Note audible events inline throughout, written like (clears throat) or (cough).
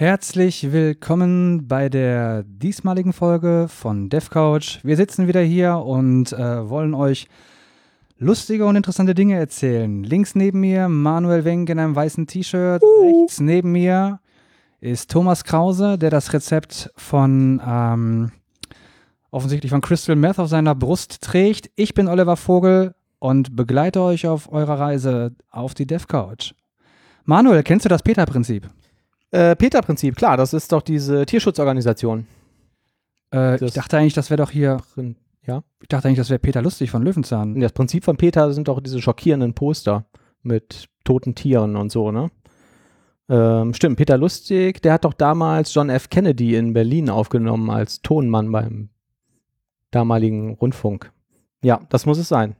Herzlich willkommen bei der diesmaligen Folge von DevCouch. Wir sitzen wieder hier und äh, wollen euch lustige und interessante Dinge erzählen. Links neben mir Manuel Wenk in einem weißen T-Shirt. Uh. Rechts neben mir ist Thomas Krause, der das Rezept von ähm, offensichtlich von Crystal Meth auf seiner Brust trägt. Ich bin Oliver Vogel und begleite euch auf eurer Reise auf die DevCouch. Manuel, kennst du das Peter-Prinzip? Äh, Peter-Prinzip, klar, das ist doch diese Tierschutzorganisation. Äh, ich dachte eigentlich, das wäre doch hier. Ja? Ich dachte eigentlich, das wäre Peter Lustig von Löwenzahn. Das Prinzip von Peter sind doch diese schockierenden Poster mit toten Tieren und so, ne? Ähm, stimmt, Peter Lustig, der hat doch damals John F. Kennedy in Berlin aufgenommen als Tonmann beim damaligen Rundfunk. Ja, das muss es sein.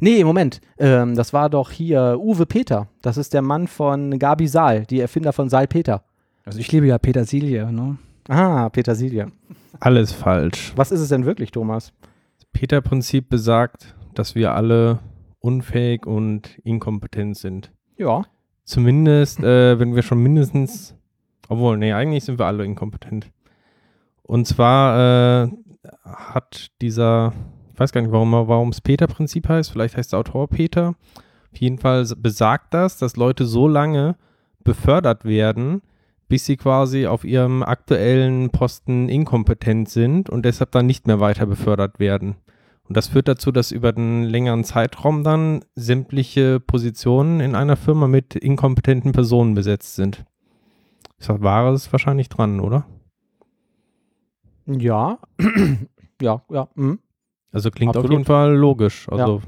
Nee, Moment. Ähm, das war doch hier Uwe Peter. Das ist der Mann von Gabi Saal, die Erfinder von Saal Peter. Also ich liebe ja Petersilie, ne? Ah, Petersilie. Alles falsch. Was ist es denn wirklich, Thomas? Das Peter-Prinzip besagt, dass wir alle unfähig und inkompetent sind. Ja. Zumindest, äh, wenn wir schon mindestens, obwohl, nee, eigentlich sind wir alle inkompetent. Und zwar äh, hat dieser weiß gar nicht, warum es Peter-Prinzip heißt. Vielleicht heißt der Autor Peter. Auf jeden Fall besagt das, dass Leute so lange befördert werden, bis sie quasi auf ihrem aktuellen Posten inkompetent sind und deshalb dann nicht mehr weiter befördert werden. Und das führt dazu, dass über einen längeren Zeitraum dann sämtliche Positionen in einer Firma mit inkompetenten Personen besetzt sind. Ist das Wahres wahrscheinlich dran, oder? Ja. (clears throat) ja, ja. Mhm. Also klingt Absolut. auf jeden Fall logisch. Also ja.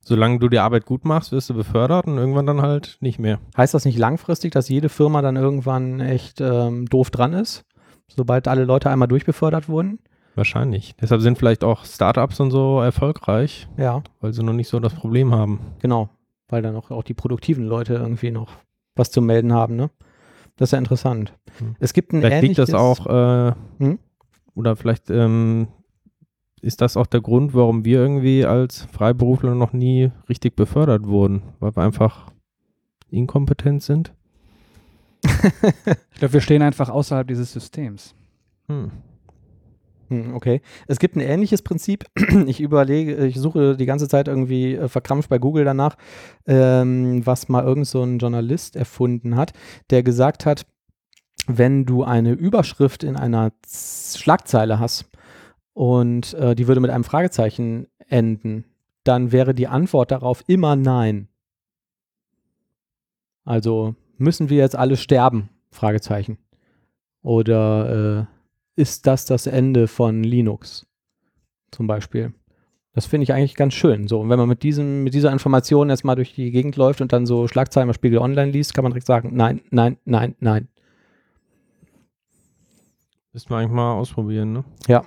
solange du die Arbeit gut machst, wirst du befördert und irgendwann dann halt nicht mehr. Heißt das nicht langfristig, dass jede Firma dann irgendwann echt ähm, doof dran ist, sobald alle Leute einmal durchbefördert wurden? Wahrscheinlich. Deshalb sind vielleicht auch Startups und so erfolgreich. Ja. Weil sie noch nicht so das Problem haben. Genau. Weil dann auch, auch die produktiven Leute irgendwie noch was zu melden haben, ne? Das ist ja interessant. Hm. Es gibt ein Vielleicht liegt das auch, äh, hm? oder vielleicht ähm, ist das auch der Grund, warum wir irgendwie als Freiberufler noch nie richtig befördert wurden, weil wir einfach inkompetent sind? ich glaube, wir stehen einfach außerhalb dieses Systems. Hm. hm. Okay. Es gibt ein ähnliches Prinzip. (clears throat) Ich überlege, ich suche die ganze Zeit irgendwie äh, verkrampft bei Google danach, ähm, was mal irgend so ein Journalist erfunden hat, der gesagt hat, wenn du eine Überschrift in einer Schlagzeile hast, und äh, die würde mit einem Fragezeichen enden, dann wäre die Antwort darauf immer nein. Also müssen wir jetzt alle sterben? Fragezeichen. Oder äh, ist das das Ende von Linux? Zum Beispiel. Das finde ich eigentlich ganz schön. So, und wenn man mit, diesem, mit dieser Information jetzt mal durch die Gegend läuft und dann so Schlagzeilen bei Spiegel Online liest, kann man direkt sagen, nein, nein, nein, nein. Müssen wir eigentlich mal ausprobieren, ne? Ja,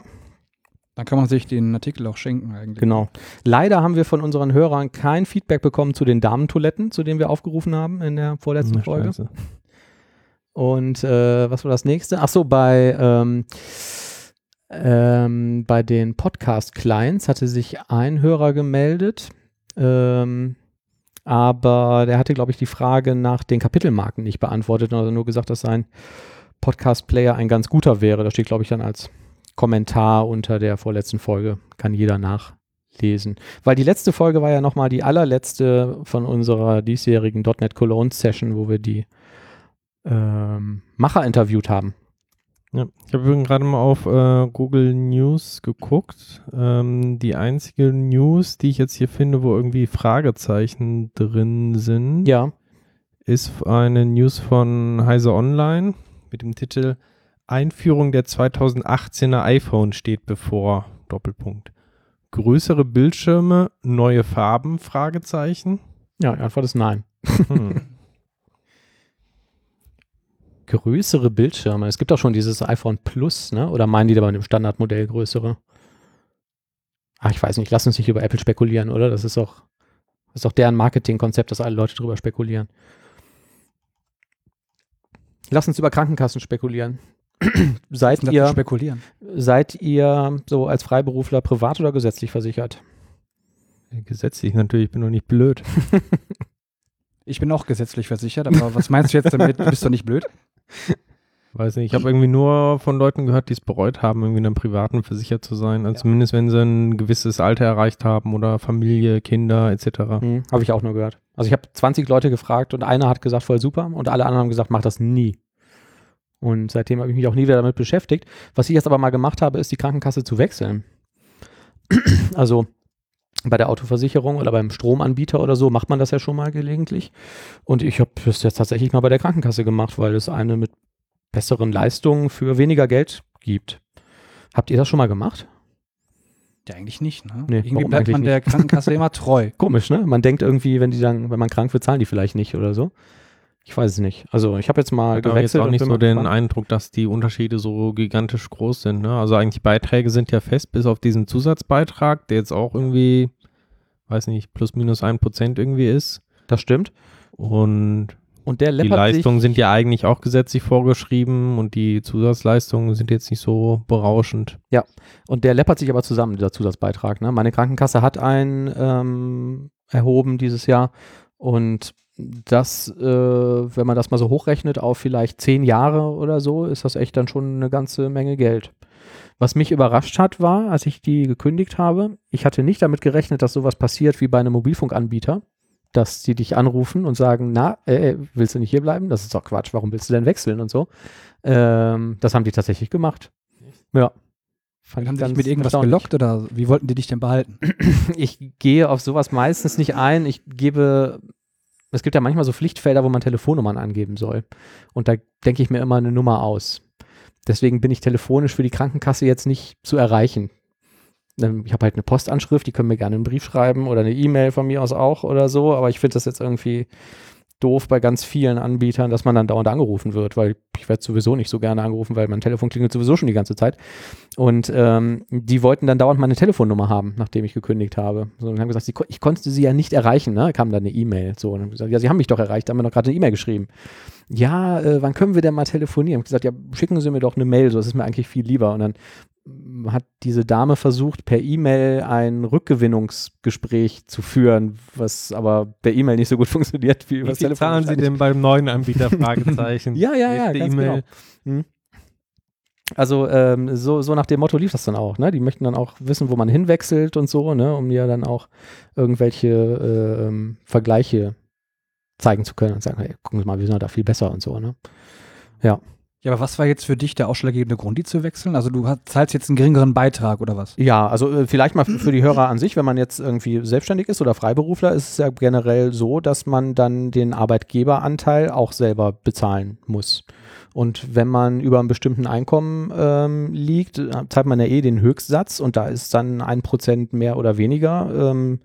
dann kann man sich den Artikel auch schenken eigentlich. Genau. Leider haben wir von unseren Hörern kein Feedback bekommen zu den Damentoiletten, zu denen wir aufgerufen haben in der vorletzten Na, Folge. Scheiße. Und äh, was war das nächste? Ach so, bei ähm, ähm, bei den Podcast-Clients hatte sich ein Hörer gemeldet, ähm, aber der hatte, glaube ich, die Frage nach den Kapitelmarken nicht beantwortet, also nur gesagt, dass sein Podcast-Player ein ganz guter wäre. Da steht, glaube ich, dann als Kommentar unter der vorletzten Folge. Kann jeder nachlesen. Weil die letzte Folge war ja nochmal die allerletzte von unserer diesjährigen .NET Cologne Session, wo wir die ähm, Macher interviewt haben. Ja, ich habe gerade mal auf äh, Google News geguckt. Ähm, die einzige News, die ich jetzt hier finde, wo irgendwie Fragezeichen drin sind, ja. ist eine News von Heise Online mit dem Titel Einführung der 2018er iPhone steht bevor. Doppelpunkt. Größere Bildschirme, neue Farben? Fragezeichen. Ja, die Antwort ist nein. Hm. (laughs) größere Bildschirme. Es gibt auch schon dieses iPhone Plus, ne? Oder meinen die da bei dem Standardmodell größere? Ach, ich weiß nicht. Lass uns nicht über Apple spekulieren, oder? Das ist doch, das ist doch deren Marketingkonzept, dass alle Leute drüber spekulieren. Lass uns über Krankenkassen spekulieren (clears throat) seid ihr spekulieren? Seid ihr so als Freiberufler privat oder gesetzlich versichert? Gesetzlich natürlich, ich bin doch nicht blöd. (laughs) ich bin auch gesetzlich versichert, aber was meinst du jetzt damit? Bist du nicht blöd? (laughs) Weiß nicht, ich habe irgendwie nur von Leuten gehört, die es bereut haben, irgendwie in einem privaten versichert zu sein. Also ja. zumindest wenn sie ein gewisses Alter erreicht haben oder Familie, Kinder etc. Mhm, habe ich auch nur gehört. Also ich habe 20 Leute gefragt und einer hat gesagt, voll super und alle anderen haben gesagt, mach das nie. Und seitdem habe ich mich auch nie wieder damit beschäftigt. Was ich jetzt aber mal gemacht habe, ist die Krankenkasse zu wechseln. (clears throat) also bei der Autoversicherung oder beim Stromanbieter oder so macht man das ja schon mal gelegentlich. Und ich habe das jetzt tatsächlich mal bei der Krankenkasse gemacht, weil es eine mit besseren Leistungen für weniger Geld gibt. Habt ihr das schon mal gemacht? Ja, eigentlich nicht, ne? Nee, irgendwie bleibt man der Krankenkasse immer treu. (laughs) Komisch, ne? Man denkt irgendwie, wenn die dann, wenn man krank wird, zahlen die vielleicht nicht oder so. Ich weiß es nicht. Also ich habe jetzt mal ich gewechselt. Ich habe jetzt auch nicht so den gespannt. Eindruck, dass die Unterschiede so gigantisch groß sind. Ne? Also eigentlich Beiträge sind ja fest, bis auf diesen Zusatzbeitrag, der jetzt auch irgendwie, weiß nicht, plus minus ein Prozent irgendwie ist. Das stimmt. Und und der die Leistungen sind ja eigentlich auch gesetzlich vorgeschrieben und die Zusatzleistungen sind jetzt nicht so berauschend. Ja, und der läppert sich aber zusammen, dieser Zusatzbeitrag. Ne? Meine Krankenkasse hat einen ähm, erhoben dieses Jahr und das, äh, wenn man das mal so hochrechnet auf vielleicht zehn Jahre oder so, ist das echt dann schon eine ganze Menge Geld. Was mich überrascht hat, war, als ich die gekündigt habe, ich hatte nicht damit gerechnet, dass sowas passiert wie bei einem Mobilfunkanbieter dass sie dich anrufen und sagen, na, äh, äh, willst du nicht hier bleiben? Das ist doch Quatsch, warum willst du denn wechseln und so. Ähm, das haben die tatsächlich gemacht. Ja. Fand haben sie dich mit irgendwas gelockt oder wie wollten die dich denn behalten? ich gehe auf sowas meistens nicht ein. Ich gebe, es gibt ja manchmal so Pflichtfelder, wo man Telefonnummern angeben soll. Und da denke ich mir immer eine Nummer aus. Deswegen bin ich telefonisch für die Krankenkasse jetzt nicht zu erreichen. Ähm, ich habe halt eine Postanschrift, die können mir gerne einen Brief schreiben oder eine E-Mail von mir aus auch oder so, aber ich finde das jetzt irgendwie doof bei ganz vielen Anbietern, dass man dann dauernd angerufen wird, weil ich werde sowieso nicht so gerne angerufen, weil mein Telefon klingelt sowieso schon die ganze Zeit. Und ähm, die wollten dann dauernd meine Telefonnummer haben, nachdem ich gekündigt habe. So, und haben gesagt, sie, ich konnte sie ja nicht erreichen, ne? Kam dann eine E-Mail. So, und haben gesagt, ja, sie haben mich doch erreicht, haben mir doch gerade eine E-Mail geschrieben. Ja, äh, wann können wir denn mal telefonieren? Ich habe gesagt, ja, schicken Sie mir doch eine Mail, so, das ist mir eigentlich viel lieber. Und dann hat diese Dame versucht, per E-Mail ein Rückgewinnungsgespräch zu führen, was aber per E-Mail nicht so gut (laughs) funktioniert wie über Telefon. zahlen Sie denn beim neuen Anbieter? (laughs) Fragezeichen. ja, ja, ja, ganz genau. Hm. Also ähm, so, so nach dem Motto lief das dann auch. Ne? Die möchten dann auch wissen, wo man hinwechselt und so, ne? um ja dann auch irgendwelche äh, ähm, Vergleiche zeigen zu können und sagen, hey, gucken Sie mal, wir sind da viel besser und so. Ne? Ja. Ja, aber was war jetzt für dich der ausschlaggebende Grund, die zu wechseln? Also du zahlst jetzt einen geringeren Beitrag oder was? Ja, also äh, vielleicht mal für die Hörer an sich, wenn man jetzt irgendwie selbstständig ist oder Freiberufler, ist es ja generell so, dass man dann den Arbeitgeberanteil auch selber bezahlen muss. Und wenn man über einem bestimmten Einkommen ähm, liegt, äh, zahlt man ja eh den Höchstsatz und da ist dann ein Prozent mehr oder weniger. Ähm,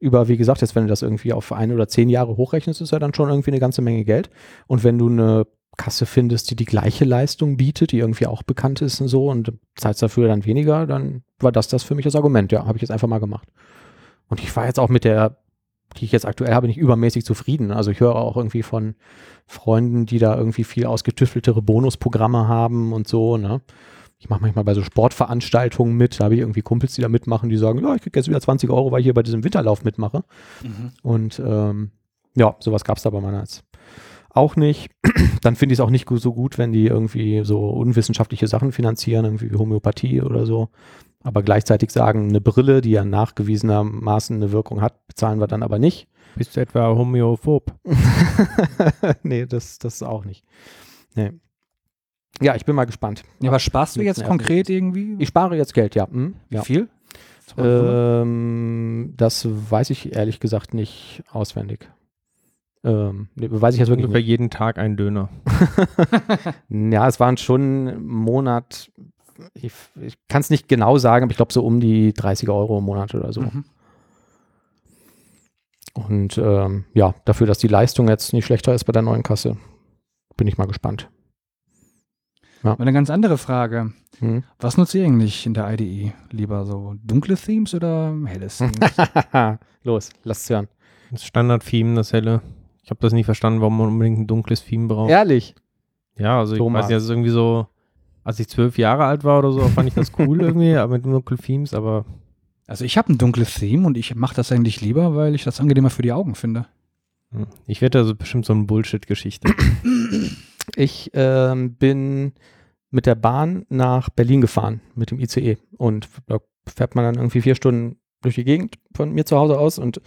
über, wie gesagt, jetzt wenn du das irgendwie auf ein oder zehn Jahre hochrechnest, ist ja dann schon irgendwie eine ganze Menge Geld. Und wenn du eine Kasse findest, die die gleiche Leistung bietet, die irgendwie auch bekannt ist und so und zahlst dafür dann weniger, dann war das das für mich das Argument. Ja, habe ich jetzt einfach mal gemacht. Und ich war jetzt auch mit der, die ich jetzt aktuell habe, nicht übermäßig zufrieden. Also ich höre auch irgendwie von Freunden, die da irgendwie viel ausgetüfteltere Bonusprogramme haben und so, ne? Ich mache manchmal bei so Sportveranstaltungen mit, da habe ich irgendwie Kumpels, die da mitmachen, die sagen, ja, ich kriege jetzt wieder 20 Euro, weil ich hier bei diesem Winterlauf mitmache. Mhm. Und ähm, ja, sowas gab es da bei meiner jetzt auch nicht. (clears throat) Dann finde ich es auch nicht so gut, wenn die irgendwie so unwissenschaftliche Sachen finanzieren, irgendwie wie Homöopathie oder so. Aber gleichzeitig sagen, eine Brille, die ja nachgewiesenermaßen eine Wirkung hat, bezahlen wir dann aber nicht. Bist du etwa homöophob? (laughs) nee, das, das auch nicht. Nee. Ja, ich bin mal gespannt. Ja, aber sparst du jetzt konkret irgendwie? Ich spare jetzt Geld, ja. Hm, Wie ja. viel? Ähm, das weiß ich ehrlich gesagt nicht auswendig. Ähm, weiß ich jetzt wirklich Ungefähr nicht. jeden Tag ein Döner. (laughs) ja, es waren schon Monat, ich, ich kann es nicht genau sagen, aber ich glaube so um die 30 Euro im Monat oder so. Mhm. Und ähm, ja, dafür, dass die Leistung jetzt nicht schlechter ist bei der neuen Kasse, bin ich mal gespannt. Ja. Eine ganz andere Frage. Hm. Was nutzt ihr eigentlich in der IDE? Lieber so dunkle Themes oder helle Themes? (laughs) Los, lass es hören. Das Standard-Theme, das helle. Ich habe das nie verstanden, warum man unbedingt ein dunkles Theme braucht. Ehrlich? Ja, also Thomas. ich weiß nicht, das ist irgendwie so, als ich zwölf Jahre alt war oder so, fand ich das cool (laughs) irgendwie, aber mit dunklen Themes, aber. Also ich habe ein dunkles Theme und ich mache das eigentlich lieber, weil ich das angenehmer für die Augen finde. Hm. Ich wette, ist bestimmt so eine Bullshit-Geschichte. (clears throat) Ich ähm, bin mit der Bahn nach Berlin gefahren, mit dem ICE. Und da fährt man dann irgendwie vier Stunden durch die Gegend von mir zu Hause aus und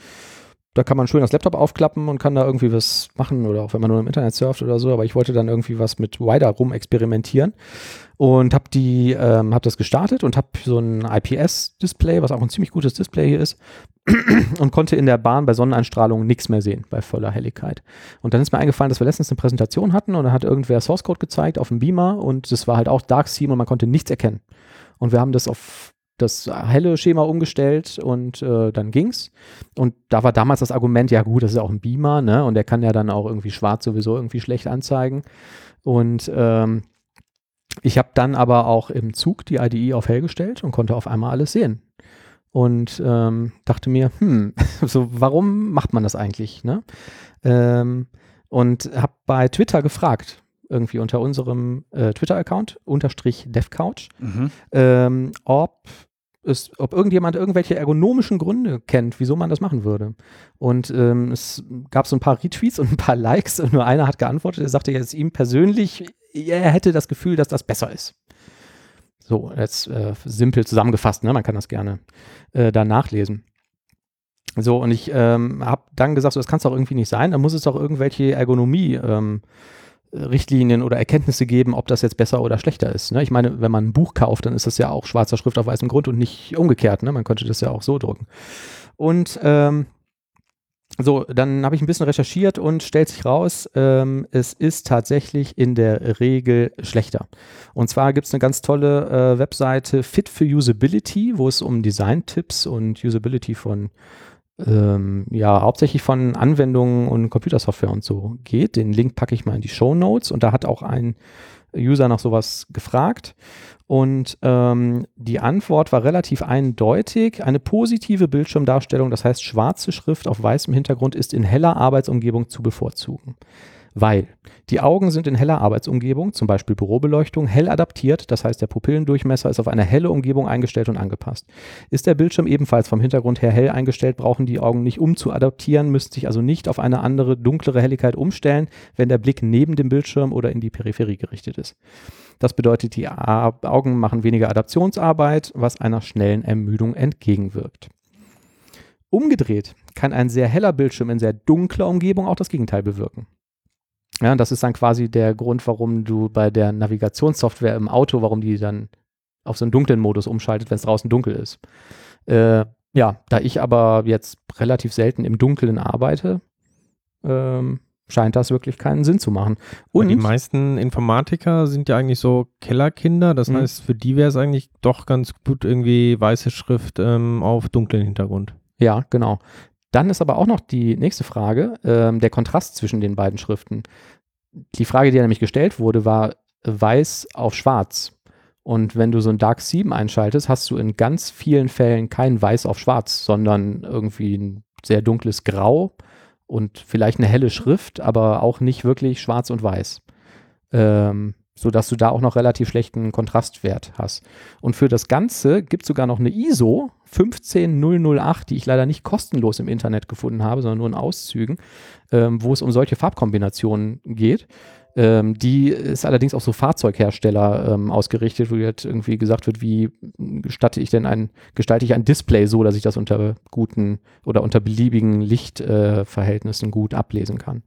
da kann man schön das Laptop aufklappen und kann da irgendwie was machen oder auch wenn man nur im Internet surft oder so. Aber ich wollte dann irgendwie was mit Wider rum experimentieren und habe die, ähm, habe das gestartet und habe so ein IPS-Display, was auch ein ziemlich gutes Display hier ist, (clears throat) und konnte in der Bahn bei Sonneneinstrahlung nichts mehr sehen bei voller Helligkeit. Und dann ist mir eingefallen, dass wir letztens eine Präsentation hatten und da hat irgendwer Source Code gezeigt auf dem Beamer und das war halt auch Dark Theme und man konnte nichts erkennen. Und wir haben das auf das helle Schema umgestellt und äh, dann ging's. Und da war damals das Argument, ja gut, das ist auch ein Beamer, ne? Und der kann ja dann auch irgendwie schwarz sowieso irgendwie schlecht anzeigen. Und ähm, ich habe dann aber auch im Zug die IDE auf hell gestellt und konnte auf einmal alles sehen. Und ähm, dachte mir, hm, (laughs) so warum macht man das eigentlich? Ne? Ähm, und habe bei Twitter gefragt, irgendwie unter unserem äh, Twitter-Account, unterstrich DevCouch, mhm. ähm, ob es, ob irgendjemand irgendwelche ergonomischen Gründe kennt, wieso man das machen würde. Und ähm, es gab so ein paar Retweets und ein paar Likes und nur einer hat geantwortet, er sagte jetzt ihm persönlich, er hätte das Gefühl, dass das besser ist. So, jetzt äh, simpel zusammengefasst, ne? man kann das gerne äh, da nachlesen. So, und ich ähm, habe dann gesagt, so, das kann es doch irgendwie nicht sein, da muss es doch irgendwelche Ergonomie ähm, Richtlinien oder Erkenntnisse geben, ob das jetzt besser oder schlechter ist. Ne? Ich meine, wenn man ein Buch kauft, dann ist das ja auch schwarzer Schrift auf weißem Grund und nicht umgekehrt. Ne? Man könnte das ja auch so drucken. Und ähm, so, dann habe ich ein bisschen recherchiert und stellt sich raus, ähm, es ist tatsächlich in der Regel schlechter. Und zwar gibt es eine ganz tolle äh, Webseite Fit for Usability, wo es um Design-Tipps und Usability von ähm, ja, hauptsächlich von Anwendungen und Computersoftware und so geht. Den Link packe ich mal in die Show Notes und da hat auch ein User nach sowas gefragt. Und ähm, die Antwort war relativ eindeutig. Eine positive Bildschirmdarstellung, das heißt schwarze Schrift auf weißem Hintergrund, ist in heller Arbeitsumgebung zu bevorzugen weil die Augen sind in heller Arbeitsumgebung, zum Beispiel Bürobeleuchtung, hell adaptiert, das heißt der Pupillendurchmesser ist auf eine helle Umgebung eingestellt und angepasst. Ist der Bildschirm ebenfalls vom Hintergrund her hell eingestellt, brauchen die Augen nicht um zu adaptieren, müssen sich also nicht auf eine andere, dunklere Helligkeit umstellen, wenn der Blick neben dem Bildschirm oder in die Peripherie gerichtet ist. Das bedeutet, die Augen machen weniger Adaptionsarbeit, was einer schnellen Ermüdung entgegenwirkt. Umgedreht kann ein sehr heller Bildschirm in sehr dunkler Umgebung auch das Gegenteil bewirken. Ja, das ist dann quasi der Grund, warum du bei der Navigationssoftware im Auto, warum die dann auf so einen dunklen Modus umschaltet, wenn es draußen dunkel ist. Äh, ja, da ich aber jetzt relativ selten im Dunkeln arbeite, ähm, scheint das wirklich keinen Sinn zu machen. Und die meisten Informatiker sind ja eigentlich so Kellerkinder, das mhm. heißt, für die wäre es eigentlich doch ganz gut irgendwie weiße Schrift ähm, auf dunklen Hintergrund. Ja, genau. Dann ist aber auch noch die nächste Frage, ähm, der Kontrast zwischen den beiden Schriften. Die Frage, die ja nämlich gestellt wurde, war weiß auf schwarz. Und wenn du so ein Dark 7 einschaltest, hast du in ganz vielen Fällen kein Weiß auf Schwarz, sondern irgendwie ein sehr dunkles Grau und vielleicht eine helle Schrift, aber auch nicht wirklich Schwarz und Weiß. Ähm, sodass du da auch noch relativ schlechten Kontrastwert hast. Und für das Ganze gibt es sogar noch eine ISO 15008, die ich leider nicht kostenlos im Internet gefunden habe, sondern nur in Auszügen, ähm, wo es um solche Farbkombinationen geht. Ähm, die ist allerdings auch so Fahrzeughersteller ähm, ausgerichtet, wo jetzt irgendwie gesagt wird, wie gestatte ich denn ein, gestalte ich ein Display so, dass ich das unter guten oder unter beliebigen Lichtverhältnissen äh, gut ablesen kann.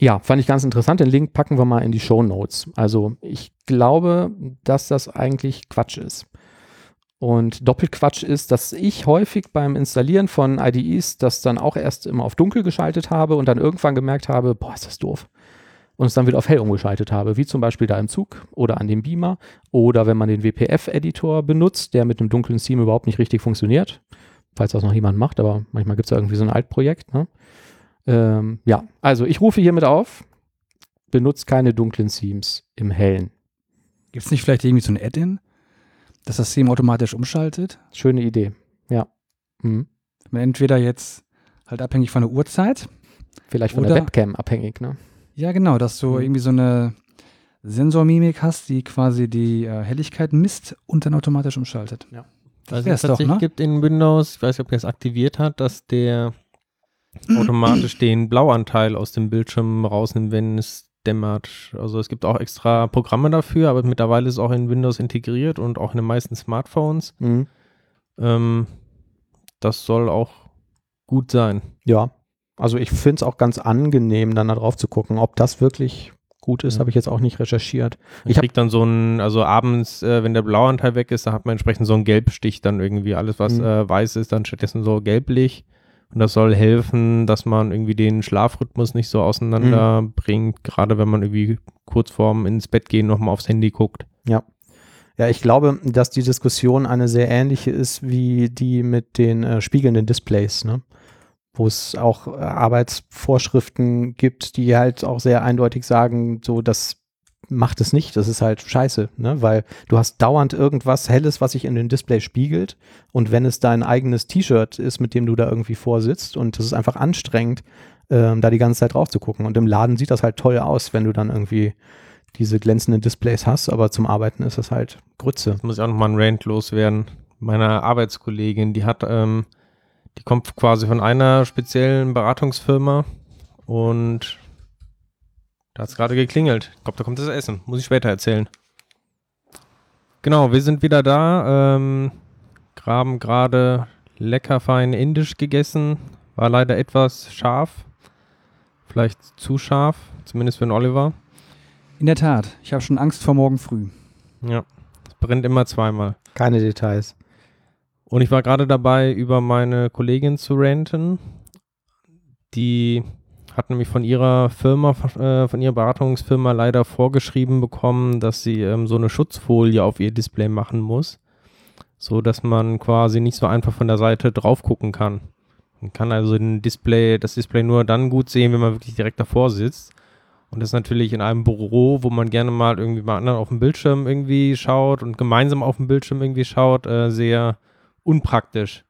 Ja, fand ich ganz interessant. Den Link packen wir mal in die Show Notes. Also ich glaube, dass das eigentlich Quatsch ist. Und Doppelquatsch ist, dass ich häufig beim Installieren von IDEs das dann auch erst immer auf dunkel geschaltet habe und dann irgendwann gemerkt habe, boah, ist das doof. Und es dann wieder auf hell umgeschaltet habe, wie zum Beispiel da im Zug oder an dem Beamer oder wenn man den WPF-Editor benutzt, der mit einem dunklen Theme überhaupt nicht richtig funktioniert. Falls das noch jemand macht, aber manchmal gibt es ja irgendwie so ein Altprojekt. Ne? Ähm, ja, also ich rufe hiermit auf, benutzt keine dunklen Themes im Hellen. Gibt es nicht vielleicht irgendwie so ein Add-in, dass das Theme automatisch umschaltet? Schöne Idee, ja. Mhm. Entweder jetzt halt abhängig von der Uhrzeit. Vielleicht von der Webcam abhängig, ne? Ja, genau, dass du mhm. irgendwie so eine Sensormimik hast, die quasi die äh, Helligkeit misst und dann automatisch umschaltet. Ja. Das also es tatsächlich ne? gibt in Windows, ich weiß nicht, ob ihr es aktiviert hat, dass der automatisch den Blauanteil aus dem Bildschirm rausnimmt, wenn es dämmert. Also es gibt auch extra Programme dafür, aber mittlerweile ist es auch in Windows integriert und auch in den meisten Smartphones. Mhm. Ähm, das soll auch gut sein. Ja, also ich finde es auch ganz angenehm, dann da drauf zu gucken. Ob das wirklich gut ist, Ja. habe ich jetzt auch nicht recherchiert. Ich Ich hab- krieg dann so ein, also abends, äh, wenn der blaue Anteil weg ist, da hat man entsprechend so einen Gelbstich dann irgendwie. Alles, was Mhm. äh, weiß ist, dann stattdessen so gelblich. Und das soll helfen, dass man irgendwie den Schlafrhythmus nicht so auseinander Mhm. gerade wenn man irgendwie kurz vorm ins Bett gehen nochmal aufs Handy guckt. Ja, ich glaube, dass die Diskussion eine sehr ähnliche ist wie die mit den äh, spiegelnden Displays, ne? wo es auch äh, Arbeitsvorschriften gibt, die halt auch sehr eindeutig sagen, so das macht es nicht, das ist halt scheiße, ne? weil du hast dauernd irgendwas Helles, was sich in den Display spiegelt und wenn es dein eigenes T-Shirt ist, mit dem du da irgendwie vorsitzt und das ist einfach anstrengend, ähm, da die ganze Zeit drauf zu gucken und im Laden sieht das halt toll aus, wenn du dann irgendwie diese glänzenden Displays hast, aber zum Arbeiten ist das halt Grütze. Jetzt muss ich auch nochmal einen Rant loswerden. Meine Arbeitskollegin, die hat, ähm, die kommt quasi von einer speziellen Beratungsfirma und da hat es gerade geklingelt. Ich glaube, da kommt das Essen. Muss ich später erzählen. Genau, wir sind wieder da. Ähm, haben gerade lecker fein indisch gegessen. War leider etwas scharf. Vielleicht zu scharf, zumindest für den Oliver. In der Tat, ich habe schon Angst vor morgen früh. Ja, es brennt immer zweimal. Keine Details. Und ich war gerade dabei, über meine Kollegin zu ranten. Die hat nämlich von ihrer Firma, äh, von ihrer Beratungsfirma leider vorgeschrieben bekommen, dass sie ähm, so eine Schutzfolie auf ihr Display machen muss, so dass man quasi nicht so einfach von der Seite drauf gucken kann. Man kann also den Display, das Display nur dann gut sehen, wenn man wirklich direkt davor sitzt. Und das ist natürlich in einem Büro, wo man gerne mal irgendwie bei anderen auf dem Bildschirm irgendwie schaut und gemeinsam auf dem Bildschirm irgendwie schaut, äh, sehr unpraktisch.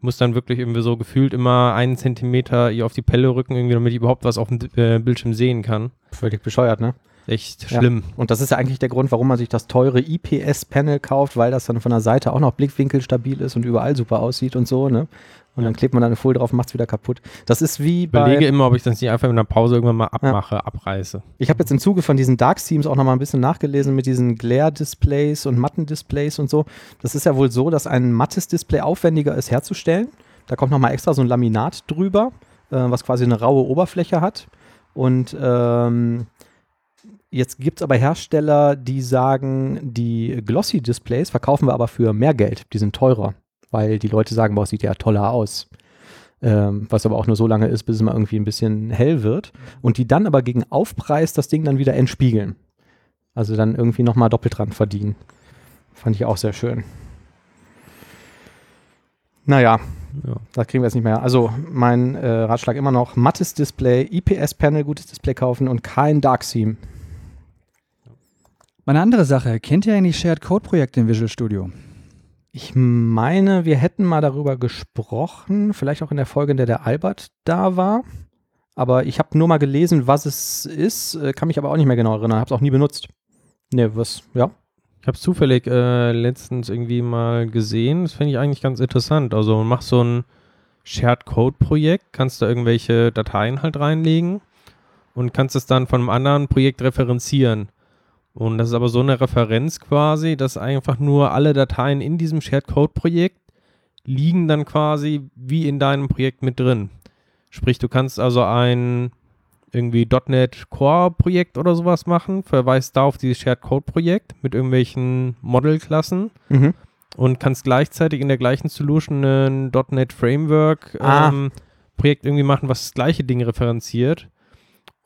Muss dann wirklich irgendwie so gefühlt immer einen Zentimeter ihr auf die Pelle rücken, irgendwie, damit ich überhaupt was auf dem äh, Bildschirm sehen kann. Völlig bescheuert, ne? Echt Ja. schlimm. Und das ist ja eigentlich der Grund, warum man sich das teure IPS-Panel kauft, weil das dann von der Seite auch noch blickwinkelstabil ist und überall super aussieht und so, ne? Und dann klebt man da eine Folie drauf und macht es wieder kaputt. Das ist wie Ich überlege bei. immer, ob ich das nicht einfach in einer Pause irgendwann mal abmache, abreiße. Ich habe jetzt im Zuge von diesen Dark Themes auch noch mal ein bisschen nachgelesen mit diesen Glare-Displays und Matten-Displays und so. Das ist ja wohl so, dass ein mattes Display aufwendiger ist herzustellen. Da kommt noch mal extra so ein Laminat drüber, äh, was quasi eine raue Oberfläche hat. Und ähm, jetzt gibt es aber Hersteller, die sagen, die Glossy-Displays verkaufen wir aber für mehr Geld. Die sind teurer, weil die Leute sagen, boah, es sieht ja toller aus. Ähm, was aber auch nur so lange ist, bis es mal irgendwie ein bisschen hell wird. Und die dann aber gegen Aufpreis das Ding dann wieder entspiegeln. Also dann irgendwie nochmal doppelt dran verdienen. Fand ich auch sehr schön. Naja, Ja. da kriegen wir jetzt nicht mehr. Also mein äh, Ratschlag immer noch, mattes Display, IPS-Panel, gutes Display kaufen und kein Dark Theme. Meine andere Sache, kennt ihr eigentlich Shared Code Projekte im Visual Studio? Ich meine, wir hätten mal darüber gesprochen, vielleicht auch in der Folge, in der der Albert da war. Aber ich habe nur mal gelesen, was es ist, äh, kann mich aber auch nicht mehr genau erinnern, habe es auch nie benutzt. Ne, was, ja. Ich habe es zufällig äh, letztens irgendwie mal gesehen. Das finde ich eigentlich ganz interessant. Also man macht so ein Shared Code Projekt, kannst da irgendwelche Dateien halt reinlegen und kannst es dann von einem anderen Projekt referenzieren. Und das ist aber so eine Referenz quasi, dass einfach nur alle Dateien in diesem Shared Code Projekt liegen dann quasi wie in deinem Projekt mit drin. Sprich, du kannst also ein irgendwie .NET Core Projekt oder sowas machen, verweist da auf dieses Shared Code Projekt mit irgendwelchen Model-Klassen Mhm. und kannst gleichzeitig in der gleichen Solution ein .NET Framework Ah. ähm, Projekt irgendwie machen, was das gleiche Ding referenziert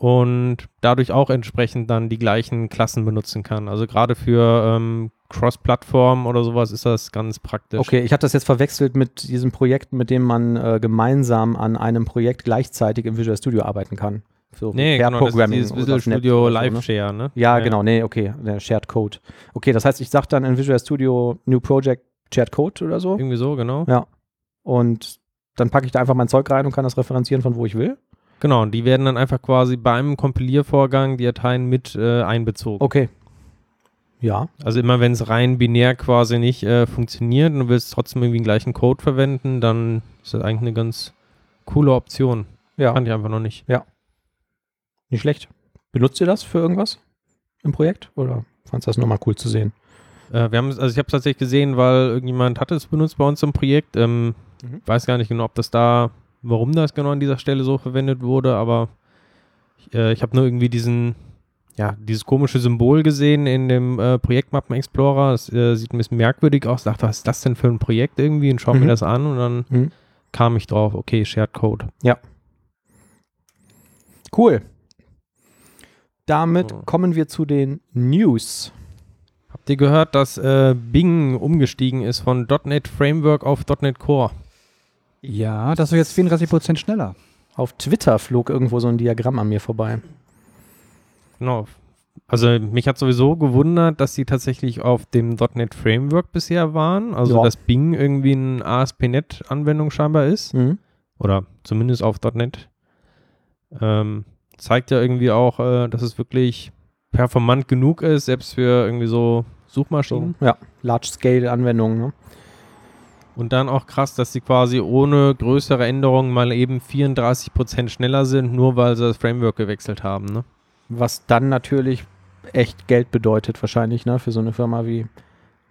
und dadurch auch entsprechend dann die gleichen Klassen benutzen kann. Also gerade für ähm, Cross-Plattform oder sowas ist das ganz praktisch. Okay, ich hatte das jetzt verwechselt mit diesem Projekt, mit dem man äh, gemeinsam an einem Projekt gleichzeitig im Visual Studio arbeiten kann. So Nee, Pair genau, das ist Programming dieses oder Visual .NET Studio so, Live ne? Share, ne? Ja, genau, nee, okay, der Shared Code. Okay, das heißt, ich sage dann in Visual Studio New Project Shared Code oder so Irgendwie so, genau. Ja. und dann packe ich da einfach mein Zeug rein und kann das referenzieren von wo ich will. Genau, und die werden dann einfach quasi beim Kompiliervorgang die Dateien mit äh, einbezogen. Okay. Ja, Also immer wenn es rein binär quasi nicht äh, funktioniert und du willst trotzdem irgendwie den gleichen Code verwenden, dann ist das eigentlich eine ganz coole Option. ja, Fand ich einfach noch nicht. nicht schlecht. Benutzt ihr das für irgendwas im Projekt oder fandest du das nochmal cool zu sehen? Äh, wir haben, also ich habe es tatsächlich gesehen, weil irgendjemand hatte es benutzt bei uns im Projekt. Ähm, Mhm. Weiß gar nicht genau, ob das da, warum das genau an dieser Stelle so verwendet wurde, aber ich, äh, ich habe nur irgendwie diesen, ja, dieses komische Symbol gesehen in dem äh, Projektmappen Explorer. Das äh, sieht ein bisschen merkwürdig aus. Dachte, was ist das denn für ein Projekt irgendwie? Und schau Mhm. mir das an und dann Mhm. kam ich drauf, okay, Shared Code. Cool. Damit So. kommen wir zu den News. Habt ihr gehört, dass äh, Bing umgestiegen ist von .NET Framework auf .NET Core? Ja, das ist jetzt 34% schneller. Auf Twitter flog irgendwo so ein Diagramm an mir vorbei. Genau. Also mich hat sowieso gewundert, dass sie tatsächlich auf dem .NET Framework bisher waren. Also Ja. dass Bing irgendwie eine ASP.NET-Anwendung scheinbar ist. Mhm. Oder zumindest auf .NET. Ähm, zeigt ja irgendwie auch, äh, dass es wirklich performant genug ist, selbst für irgendwie so So, Suchmaschinen. ja, Large-Scale-Anwendungen. Ne? Und dann auch krass, dass sie quasi ohne größere Änderungen mal eben 34% schneller sind, nur weil sie das Framework gewechselt haben. Ne? Was dann natürlich echt Geld bedeutet, wahrscheinlich, ne? Für so eine Firma wie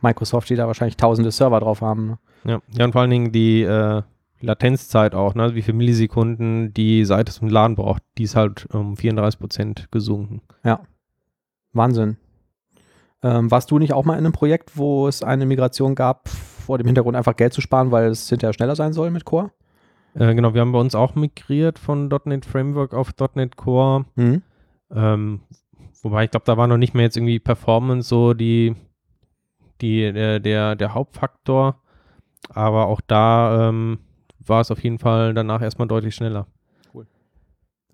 Microsoft, die da wahrscheinlich tausende Server drauf haben. Ne? Ja, ja und vor allen Dingen die äh, Latenzzeit auch, ne? wie viele Millisekunden die Seite zum Laden braucht, die ist halt um 34% gesunken. Wahnsinn. Ähm, warst du nicht auch mal in einem Projekt, wo es eine Migration gab, vor dem Hintergrund einfach Geld zu sparen, weil es hinterher schneller sein soll mit Core? Äh, genau, wir haben bei uns auch migriert von .NET Framework auf .NET Core. Mhm. Ähm, wobei ich glaube, da war noch nicht mehr jetzt irgendwie Performance so die, die, der, der, der Hauptfaktor. Aber auch da ähm, war es auf jeden Fall danach erstmal deutlich schneller. Cool.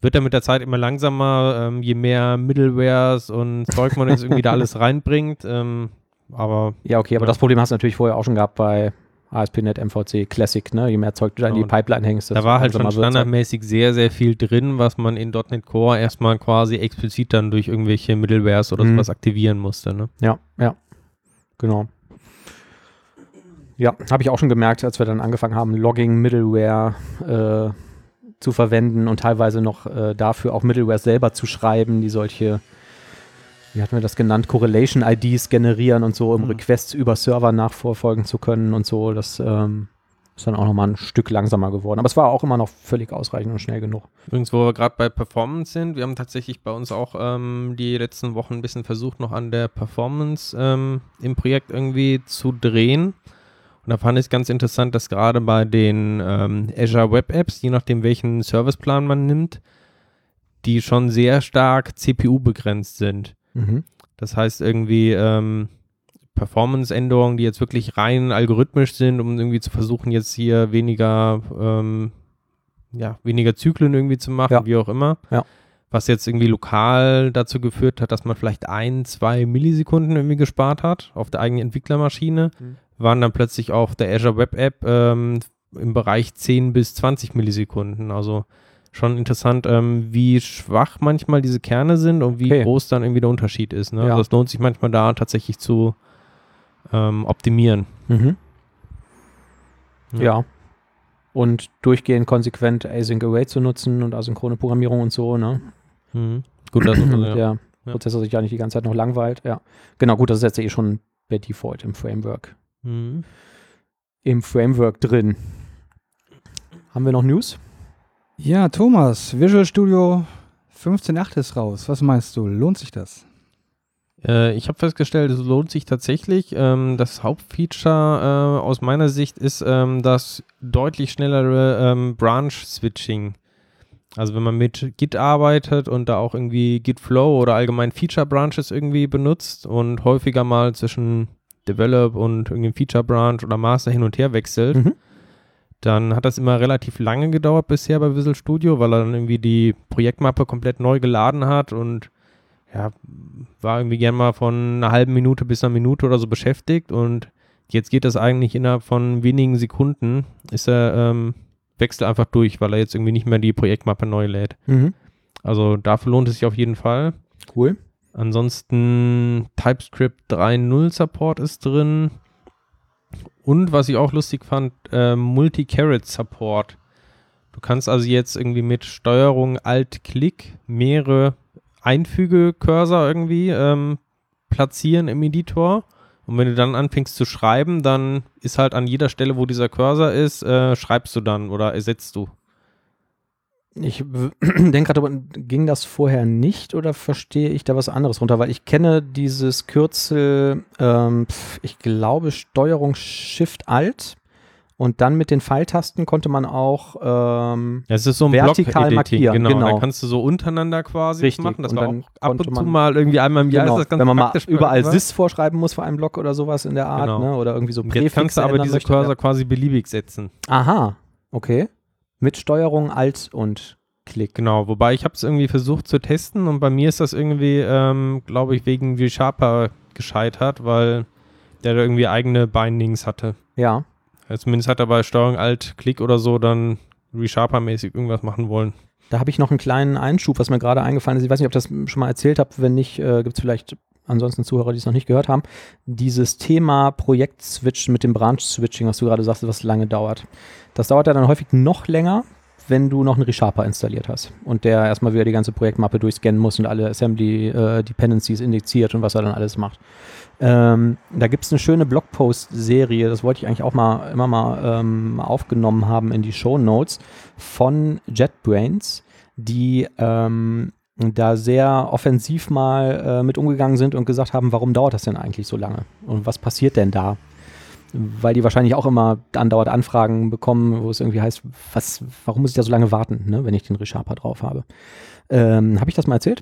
Wird dann mit der Zeit immer langsamer, ähm, je mehr Middlewares und Zeug man jetzt irgendwie da (laughs) alles reinbringt. Ähm, aber Ja, okay, aber Ja. das Problem hast du natürlich vorher auch schon gehabt bei ASP.NET MVC Classic, ne? Je mehr Zeug du da in die Genau. Pipeline hängst, da war halt schon wird's standardmäßig sehr, sehr viel drin, was man in .NET Core erstmal quasi explizit dann durch irgendwelche Middlewares oder Mhm. sowas aktivieren musste. Ne? Ja, ja. Genau. Ja, habe ich auch schon gemerkt, als wir dann angefangen haben, Logging-Middleware äh, zu verwenden und teilweise noch äh, dafür auch Middleware selber zu schreiben, die solche, wie hatten wir das genannt, Correlation-IDs generieren und so, um Mhm. Requests über Server nachverfolgen zu können und so. Das ähm, ist dann auch nochmal ein Stück langsamer geworden. Aber es war auch immer noch völlig ausreichend und schnell genug. Übrigens, wo wir gerade bei Performance sind, wir haben tatsächlich bei uns auch ähm, die letzten Wochen ein bisschen versucht, noch an der Performance ähm, im Projekt irgendwie zu drehen. Und da fand ich es ganz interessant, dass gerade bei den ähm, Azure Web Apps, je nachdem welchen Serviceplan man nimmt, die schon sehr stark CPU begrenzt sind. Mhm. Das heißt irgendwie ähm, Performance-Änderungen, die jetzt wirklich rein algorithmisch sind, um irgendwie zu versuchen, jetzt hier weniger, ähm, ja, weniger Zyklen irgendwie zu machen, Ja. wie auch immer. Ja. Was jetzt irgendwie lokal dazu geführt hat, dass man vielleicht ein, zwei Millisekunden irgendwie gespart hat auf der eigenen Entwicklermaschine, Mhm. waren dann plötzlich auf der Azure Web App ähm, im Bereich 10 bis 20 Millisekunden. Also schon interessant, ähm, wie schwach manchmal diese Kerne sind und wie Okay. groß dann irgendwie der Unterschied ist. Ne? Ja. Also es lohnt sich manchmal da tatsächlich zu ähm, optimieren. Mhm. Ja. Ja. Und durchgehend konsequent Async Array zu nutzen und asynchrone Programmierung und so, ne? Mhm. Gut, das Damit ja. (clears throat) der. Prozessor sich ja nicht die ganze Zeit noch langweilt. Ja. Genau, gut, das ist jetzt eh schon per Default im Framework. Mhm. Im Framework drin. Haben wir noch News? Ja, Thomas, Visual Studio 15.8 ist raus. Was meinst du? Lohnt sich das? Äh, ich habe festgestellt, es lohnt sich tatsächlich. Ähm, das Hauptfeature äh, aus meiner Sicht ist ähm, das deutlich schnellere ähm, Branch-Switching. Also wenn man mit Git arbeitet und da auch irgendwie Git Flow oder allgemein Feature Branches irgendwie benutzt und häufiger mal zwischen Develop und irgendwie Feature Branch oder Master hin und her wechselt, Mhm. Dann hat das immer relativ lange gedauert bisher bei Visual Studio, weil er dann irgendwie die Projektmappe komplett neu geladen hat und ja, war irgendwie gern mal von einer halben Minute bis einer Minute oder so beschäftigt und jetzt geht das eigentlich innerhalb von wenigen Sekunden, ist er, ähm, wechselt einfach durch, weil er jetzt irgendwie nicht mehr die Projektmappe neu lädt. Mhm. Also dafür lohnt es sich auf jeden Fall. Cool. Ansonsten TypeScript 3.0 Support ist drin. Und was ich auch lustig fand, äh, Multi-Carrot Support. Du kannst also jetzt irgendwie mit Steuerung Alt-Klick mehrere Einfüge-Cursor irgendwie ähm, platzieren im Editor. Und wenn du dann anfängst zu schreiben, dann ist halt an jeder Stelle, wo dieser Cursor ist, äh, schreibst du dann oder ersetzt du. Ich (clears throat) denke gerade, ging das vorher nicht oder verstehe ich da was anderes runter? Weil ich kenne dieses Kürzel, ähm, ich glaube Steuerung Shift Alt und dann mit den Pfeiltasten konnte man auch ähm, es ist so ein vertikal markieren. Genau, genau. da kannst du so untereinander quasi Richtig. machen. Das Und war dann auch ab und zu mal irgendwie einmal im Jahr genau. ist das ganz wenn man mal überall bei- Sys vorschreiben muss für einen Block oder sowas in der Art, Genau. ne? oder irgendwie so Und Jetzt kannst Präfixe du aber diese. Cursor quasi beliebig setzen. Aha, okay. Mit Steuerung Alt und Klick. Genau, wobei ich habe es irgendwie versucht zu testen und bei mir ist das irgendwie, ähm, glaube ich, wegen ReSharper gescheitert, weil der da irgendwie eigene Bindings hatte. Ja. Ja, Zumindest hat er bei Steuerung Alt Klick oder so dann ReSharper-mäßig irgendwas machen wollen. Da habe ich noch einen kleinen Einschub, was mir gerade eingefallen ist. Ich weiß nicht, ob ich das schon mal erzählt habe. Wenn nicht, äh, gibt es vielleicht ansonsten Zuhörer, die es noch nicht gehört haben. Dieses Thema Projekt-Switchen mit dem Branch-Switching, was du gerade sagst, was lange dauert. Das dauert ja dann häufig noch länger, wenn du noch einen ReSharper installiert hast und der erstmal wieder die ganze Projektmappe durchscannen muss und alle Assembly-Dependencies indexiert und was er dann alles macht. Ähm, da gibt es eine schöne Blogpost-Serie, das wollte ich eigentlich auch mal immer mal ähm, aufgenommen haben in die Show Notes von JetBrains, die ähm, da sehr offensiv mal äh, mit umgegangen sind und gesagt haben, warum dauert das denn eigentlich so lange und was passiert denn da? Weil die wahrscheinlich auch immer andauernd Anfragen bekommen, wo es irgendwie heißt, was, warum muss ich da so lange warten, ne, wenn ich den ReSharper drauf habe. Ähm, habe ich das mal erzählt?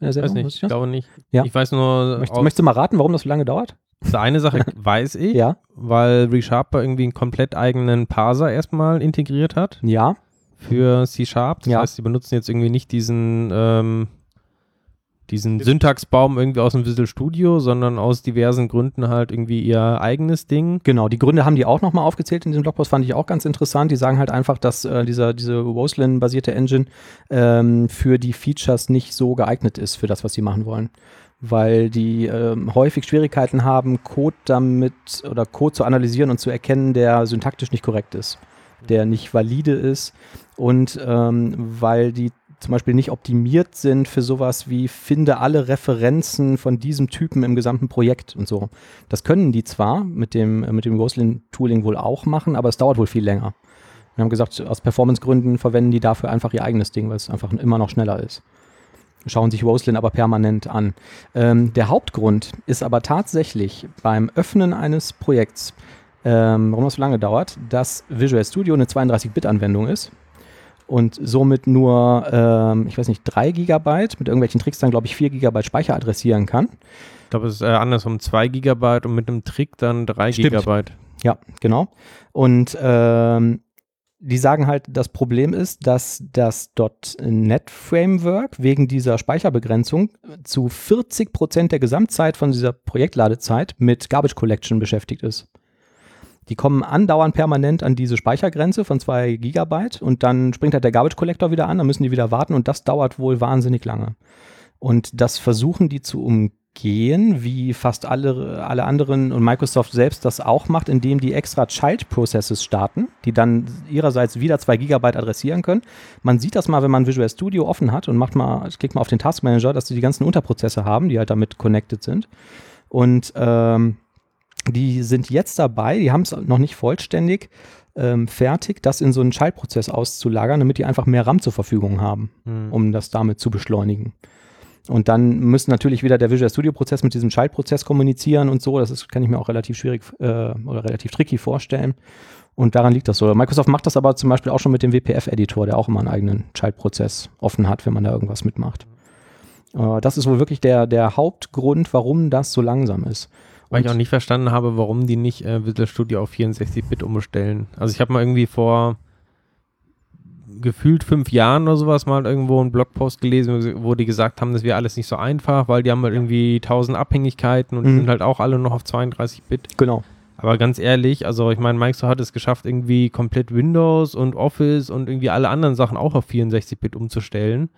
Der Weiß nicht, ich ich glaube nicht. Ja. Ich weiß nur, Möchtest, möchtest du mal raten, warum das so lange dauert? also eine Sache (laughs) weiß ich, Ja. weil ReSharper irgendwie einen komplett eigenen Parser erstmal integriert hat Ja. Für C-Sharp. Das Ja. heißt, sie benutzen jetzt irgendwie nicht diesen, ähm, diesen Syntaxbaum irgendwie aus dem Visual Studio, sondern aus diversen Gründen halt irgendwie ihr eigenes Ding. Genau, die Gründe haben die auch nochmal aufgezählt in diesem Blogpost, fand ich auch ganz interessant. Die sagen halt einfach, dass äh, dieser, diese Roslyn-basierte Engine ähm, für die Features nicht so geeignet ist für das, was sie machen wollen. Weil die ähm, häufig Schwierigkeiten haben, Code damit oder Code zu analysieren und zu erkennen, der syntaktisch nicht korrekt ist, der nicht valide ist und ähm, weil die zum Beispiel nicht optimiert sind für sowas wie finde alle Referenzen von diesem Typen im gesamten Projekt und so. Das können die zwar mit dem, mit dem Roslyn-Tooling wohl auch machen, aber es dauert wohl viel länger. Wir haben gesagt, aus Performance-Gründen verwenden die dafür einfach ihr eigenes Ding, weil es einfach immer noch schneller ist. Schauen sich Roslyn aber permanent an. Ähm, der Hauptgrund ist aber tatsächlich beim Öffnen eines Projekts, ähm, warum das so lange dauert, dass Visual Studio eine 32-Bit-Anwendung ist und somit nur, ähm, ich weiß nicht, 3 Gigabyte, mit irgendwelchen Tricks dann, glaube ich, 4 Gigabyte Speicher adressieren kann. Ich glaube, es ist äh, andersrum 2 Gigabyte und mit einem Trick dann 3 Stimmt. Gigabyte. Ja, genau. Und ähm, die sagen halt, das Problem ist, dass das .NET-Framework wegen dieser Speicherbegrenzung zu 40 Prozent der Gesamtzeit von dieser Projektladezeit mit Garbage Collection beschäftigt ist. Die kommen andauernd permanent an diese Speichergrenze von 2 Gigabyte und dann springt halt der Garbage Collector wieder an, dann müssen die wieder warten und das dauert wohl wahnsinnig lange. Und das versuchen die zu umgehen, wie fast alle, alle anderen und Microsoft selbst das auch macht, indem die extra Child Processes starten, die dann ihrerseits wieder 2 Gigabyte adressieren können. Man sieht das mal, wenn man Visual Studio offen hat und macht mal, klickt mal auf den Task Manager, dass sie die ganzen Unterprozesse haben, die halt damit connected sind. Und ähm, die sind jetzt dabei, die haben es noch nicht vollständig ähm, fertig, das in so einen Child-Prozess auszulagern, damit die einfach mehr RAM zur Verfügung haben, Hm. um das damit zu beschleunigen. Und dann müsste natürlich wieder der Visual Studio-Prozess mit diesem Child-Prozess kommunizieren und so. Das ist, kann ich mir auch relativ schwierig äh, oder relativ tricky vorstellen. Und daran liegt das so. Microsoft macht das aber zum Beispiel auch schon mit dem WPF-Editor, der auch immer einen eigenen Child-Prozess offen hat, wenn man da irgendwas mitmacht. Äh, das ist wohl wirklich der, der Hauptgrund, warum das so langsam ist. Weil ich auch nicht verstanden habe, warum die nicht äh, Visual Studio auf 64-Bit umstellen. Also ich habe mal irgendwie vor gefühlt fünf Jahren oder sowas mal irgendwo einen Blogpost gelesen, wo die gesagt haben, das wäre alles nicht so einfach, weil die haben halt irgendwie tausend Abhängigkeiten und die Mhm. sind halt auch alle noch auf 32-Bit. Genau. Aber ganz ehrlich, also ich meine, Microsoft hat es geschafft, irgendwie komplett Windows und Office und irgendwie alle anderen Sachen auch auf 64-Bit umzustellen.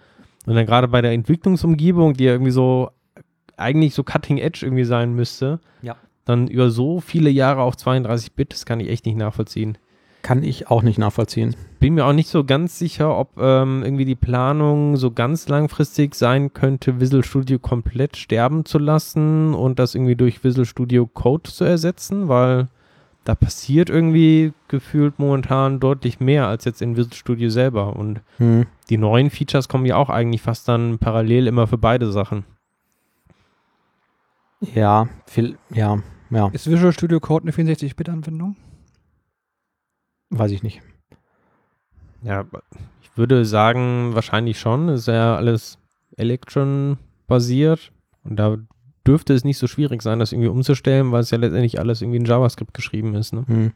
Und dann gerade bei der Entwicklungsumgebung, die ja irgendwie so eigentlich so Cutting Edge irgendwie sein müsste, Ja. dann über so viele Jahre auf 32-Bit, das kann ich echt nicht nachvollziehen. kann ich auch nicht nachvollziehen. Bin mir auch nicht so ganz sicher, ob ähm, irgendwie die Planung so ganz langfristig sein könnte, Visual Studio komplett sterben zu lassen und das irgendwie durch Visual Studio Code zu ersetzen, weil da passiert irgendwie gefühlt momentan deutlich mehr als jetzt in Visual Studio selber. Und Hm. die neuen Features kommen ja auch eigentlich fast dann parallel immer für beide Sachen. Ja, viel, ja, ja, Ist Visual Studio Code eine 64-Bit-Anwendung? weiß ich nicht. Ja, ich würde sagen, wahrscheinlich schon. Ist ja alles Electron-basiert. Und da dürfte es nicht so schwierig sein, das irgendwie umzustellen, weil es ja letztendlich alles irgendwie in JavaScript geschrieben ist. Ne? Hm.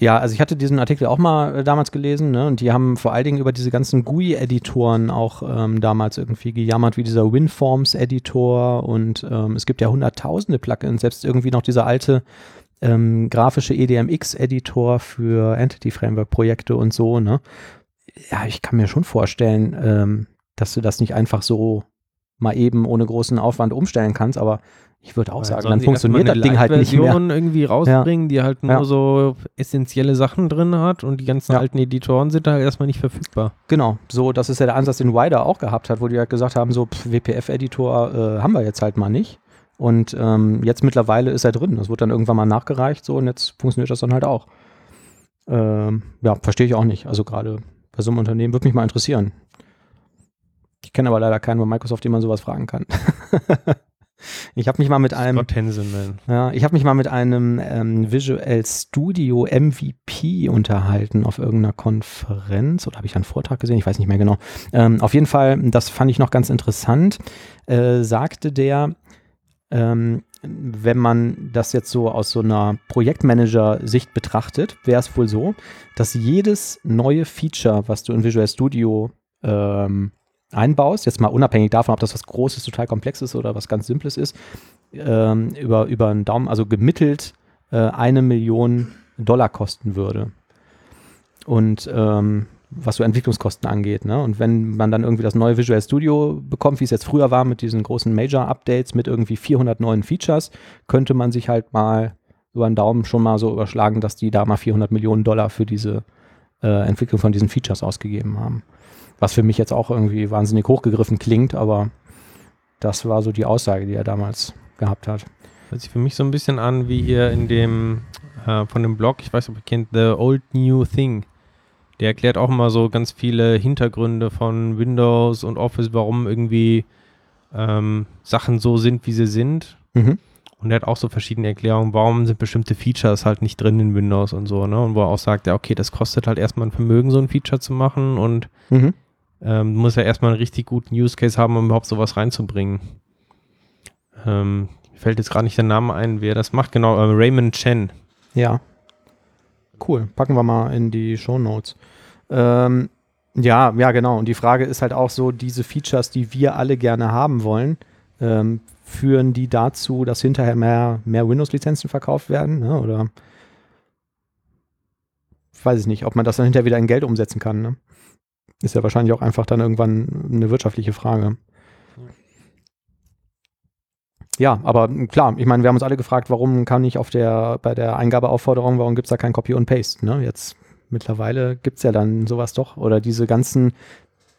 Ja, also ich hatte diesen Artikel auch mal äh, damals gelesen, ne? Und die haben vor allen Dingen über diese ganzen GUI-Editoren auch ähm, damals irgendwie gejammert, wie dieser WinForms-Editor und ähm, es gibt ja hunderttausende Plugins, selbst irgendwie noch dieser alte ähm, grafische EDMX-Editor für Entity-Framework-Projekte und so, ne? Ja, ich kann mir schon vorstellen, ähm, dass du das nicht einfach so mal eben ohne großen Aufwand umstellen kannst, aber ich würde auch sagen, dann funktioniert das Ding halt nicht mehr. Irgendwie rausbringen, die halt nur Ja. so essentielle Sachen drin hat und die ganzen Ja. alten Editoren sind halt erstmal nicht verfügbar. Genau, so, das ist ja der Ansatz, den Wider auch gehabt hat, wo die halt gesagt haben, so WPF-Editor äh, haben wir jetzt halt mal nicht. Und ähm, jetzt mittlerweile ist er drin. Das wird dann irgendwann mal nachgereicht so und jetzt funktioniert das dann halt auch. Ähm, ja, verstehe ich auch nicht. Also gerade bei so einem Unternehmen würde mich mal interessieren. Ich kenne aber leider keinen bei Microsoft, den man sowas fragen kann. (laughs) ich habe mich mal mit einem Hanselman. ja, ich habe mich mal mit einem ähm, Visual Studio MVP unterhalten auf irgendeiner Konferenz oder habe ich einen Vortrag gesehen? Ich weiß nicht mehr genau. Ähm, auf jeden Fall, das fand ich noch ganz interessant, äh, sagte der, ähm, wenn man das jetzt so aus so einer Projektmanager-Sicht betrachtet, wäre es wohl so, dass jedes neue Feature, was du in Visual Studio ähm, einbaust, jetzt mal unabhängig davon, ob das was Großes, total Komplexes oder was ganz Simples ist, ähm, über, über einen Daumen, also gemittelt äh, eine Million Dollar kosten würde. Und ähm, was so Entwicklungskosten angeht. Ne? Und wenn man dann irgendwie das neue Visual Studio bekommt, wie es jetzt früher war mit diesen großen Major-Updates mit irgendwie 400 neuen Features, könnte man sich halt mal über den Daumen schon mal so überschlagen, dass die da mal 400 Millionen Dollar für diese äh, Entwicklung von diesen Features ausgegeben haben. Was für mich jetzt auch irgendwie wahnsinnig hochgegriffen klingt, aber das war so die Aussage, die er damals gehabt hat. Hört sich für mich so ein bisschen an wie hier in dem, äh, von dem Blog, ich weiß nicht, ob ihr kennt, The Old New Thing. Der erklärt auch immer so ganz viele Hintergründe von Windows und Office, warum irgendwie ähm, Sachen so sind, wie sie sind. Mhm. Und er hat auch so verschiedene Erklärungen, warum sind bestimmte Features halt nicht drin in Windows und so, ne? Und wo er auch sagt, ja, okay, das kostet halt erstmal ein Vermögen, so ein Feature zu machen und Mhm. Ähm, du musst ja erstmal einen richtig guten Use Case haben, um überhaupt sowas reinzubringen. Ähm, fällt jetzt gerade nicht der Name ein, wer das macht. Genau, ähm, Raymond Chen. Ja. Cool. Packen wir mal in die Show Notes. Ähm, ja, ja, genau. Und die Frage ist halt auch so, diese Features, die wir alle gerne haben wollen, ähm, führen die dazu, dass hinterher mehr, mehr Windows-Lizenzen verkauft werden? Ne? Oder weiß ich nicht, ob man das dann hinterher wieder in Geld umsetzen kann. Ne? Ist ja wahrscheinlich auch einfach dann irgendwann eine wirtschaftliche Frage. Ja, aber klar, ich meine, wir haben uns alle gefragt, warum kann ich auf der, bei der Eingabeaufforderung, warum gibt es da kein Copy und Paste? Ne? Jetzt mittlerweile gibt es ja dann sowas doch. Oder diese ganzen,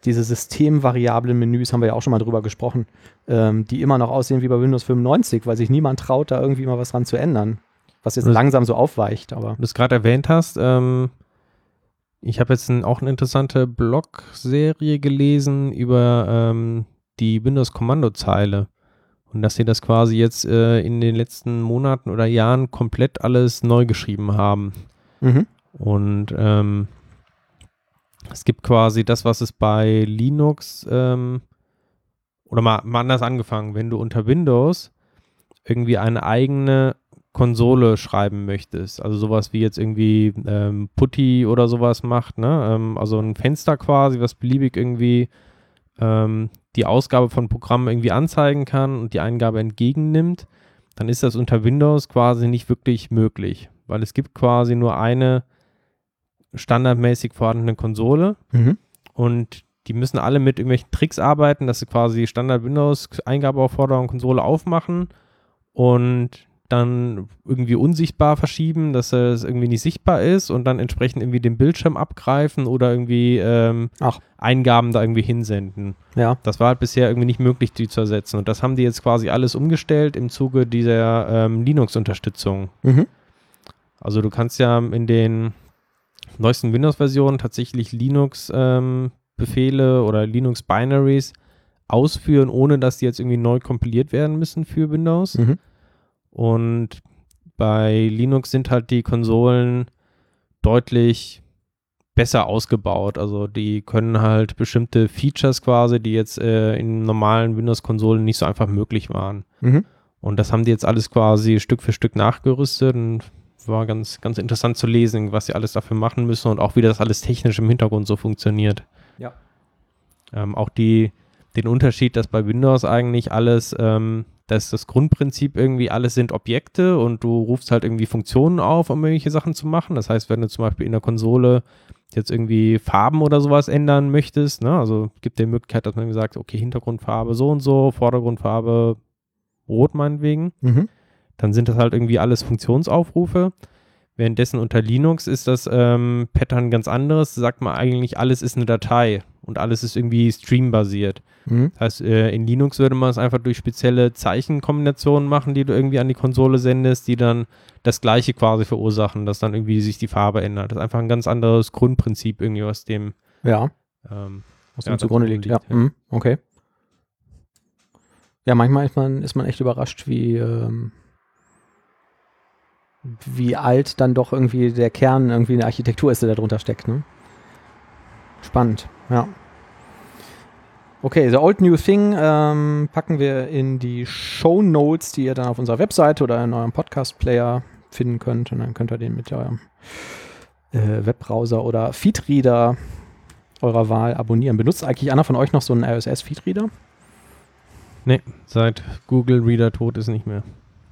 diese systemvariablen Menüs, haben wir ja auch schon mal drüber gesprochen, ähm, die immer noch aussehen wie bei Windows 95, weil sich niemand traut, da irgendwie mal was dran zu ändern. Was jetzt langsam so aufweicht, aber. Du es gerade erwähnt hast, ähm, ich habe jetzt ein, auch eine interessante Blog-Serie gelesen über ähm, die Windows-Kommandozeile. Und dass sie das quasi jetzt äh, in den letzten Monaten oder Jahren komplett alles neu geschrieben haben. Mhm. Und ähm, es gibt quasi das, was es bei Linux ähm, oder mal, mal anders angefangen, wenn du unter Windows irgendwie eine eigene Konsole schreiben möchtest, also sowas wie jetzt irgendwie ähm, Putty oder sowas macht, ne? Ähm, also ein Fenster quasi, was beliebig irgendwie ähm, die Ausgabe von Programmen irgendwie anzeigen kann und die Eingabe entgegennimmt, dann ist das unter Windows quasi nicht wirklich möglich, weil es gibt quasi nur eine standardmäßig vorhandene Konsole Mhm. und die müssen alle mit irgendwelchen Tricks arbeiten, dass sie quasi Standard Windows Eingabeaufforderung Konsole aufmachen und dann irgendwie unsichtbar verschieben, dass es irgendwie nicht sichtbar ist und dann entsprechend irgendwie den Bildschirm abgreifen oder irgendwie ähm. Eingaben da irgendwie hinsenden. Ja. Das war halt bisher irgendwie nicht möglich, die zu ersetzen. Und das haben die jetzt quasi alles umgestellt im Zuge dieser ähm, Linux-Unterstützung. Mhm. Also du kannst ja in den neuesten Windows-Versionen tatsächlich Linux-Befehle ähm, oder Linux-Binaries ausführen, ohne dass die jetzt irgendwie neu kompiliert werden müssen für Windows. Mhm. Und bei Linux sind halt die Konsolen deutlich besser ausgebaut. Also die können halt bestimmte Features quasi, die jetzt äh, in normalen Windows-Konsolen nicht so einfach möglich waren. Mhm. Und das haben die jetzt alles quasi Stück für Stück nachgerüstet und war ganz, ganz interessant zu lesen, was sie alles dafür machen müssen und auch wie das alles technisch im Hintergrund so funktioniert. Ja. Ähm, auch die, den Unterschied, dass bei Windows eigentlich alles, ähm, dass das Grundprinzip irgendwie alles sind Objekte und du rufst halt irgendwie Funktionen auf, um irgendwelche Sachen zu machen. Das heißt, wenn du zum Beispiel in der Konsole jetzt irgendwie Farben oder sowas ändern möchtest, ne, also gibt die Möglichkeit, dass man sagt, okay, Hintergrundfarbe so und so, Vordergrundfarbe rot meinetwegen Mhm. dann sind das halt irgendwie alles Funktionsaufrufe. Währenddessen unter Linux ist das ähm, Pattern ganz anderes. Sagt man eigentlich, alles ist eine Datei und alles ist irgendwie streambasiert. Mhm. Das heißt, äh, in Linux würde man es einfach durch spezielle Zeichenkombinationen machen, die du irgendwie an die Konsole sendest, die dann das gleiche quasi verursachen, dass dann irgendwie sich die Farbe ändert. Das ist einfach ein ganz anderes Grundprinzip irgendwie, was dem Ja. ähm, Ja, dem zugrunde dazu liegt. Ja. liegt, ja. Mhm. Okay. Ja, manchmal ist man, ist man echt überrascht, wie, ähm, wie alt dann doch irgendwie der Kern irgendwie in der Architektur ist, der da drunter steckt. Ne? Spannend, ja. Okay, The Old New Thing ähm, packen wir in die Show Notes, die ihr dann auf unserer Webseite oder in eurem Podcast-Player finden könnt. Und dann könnt ihr den mit eurem äh, Webbrowser oder Feedreader eurer Wahl abonnieren. Benutzt eigentlich einer von euch noch so einen RSS-Feedreader? seit Google Reader tot ist nicht mehr.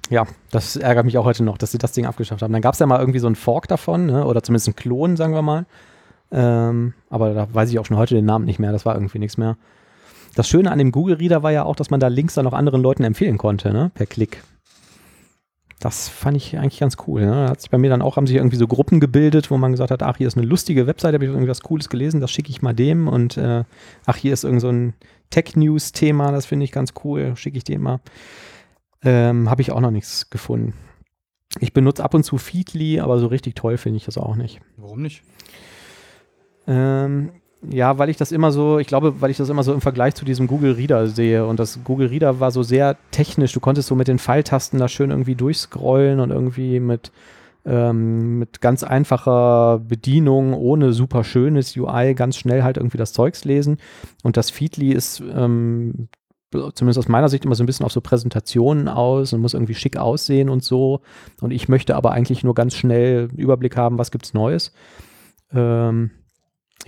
Ja, das ärgert mich auch heute noch, dass sie das Ding abgeschafft haben. Dann gab es ja mal irgendwie so einen Fork davon, ne? oder zumindest einen Klon, sagen wir mal. Ähm, aber da weiß ich auch schon heute den Namen nicht mehr. Das war irgendwie nichts mehr. Das Schöne an dem Google Reader war ja auch, dass man da Links dann auch anderen Leuten empfehlen konnte, ne? per Klick. Das fand ich eigentlich ganz cool. Ne? Da hat sich bei mir dann auch, haben sich irgendwie so Gruppen gebildet, wo man gesagt hat, ach, hier ist eine lustige Webseite, habe ich irgendwas Cooles gelesen, das schicke ich mal dem. Und äh, ach, hier ist irgend so ein Tech-News-Thema, das finde ich ganz cool, schicke ich dem mal. Ähm, habe ich auch noch nichts gefunden. Ich benutze ab und zu Feedly, aber so richtig toll finde ich das auch nicht. Warum nicht? Ähm, ja, weil ich das immer so, ich glaube, weil ich das immer so im Vergleich zu diesem Google Reader sehe. Und das Google Reader war so sehr technisch. Du konntest so mit den Pfeiltasten da schön irgendwie durchscrollen und irgendwie mit, ähm, mit ganz einfacher Bedienung, ohne super schönes UI, ganz schnell halt irgendwie das Zeugs lesen. Und das Feedly ist ähm, zumindest aus meiner Sicht immer so ein bisschen auf so Präsentationen aus und muss irgendwie schick aussehen und so. Und ich möchte aber eigentlich nur ganz schnell Überblick haben, was gibt's Neues. Ähm,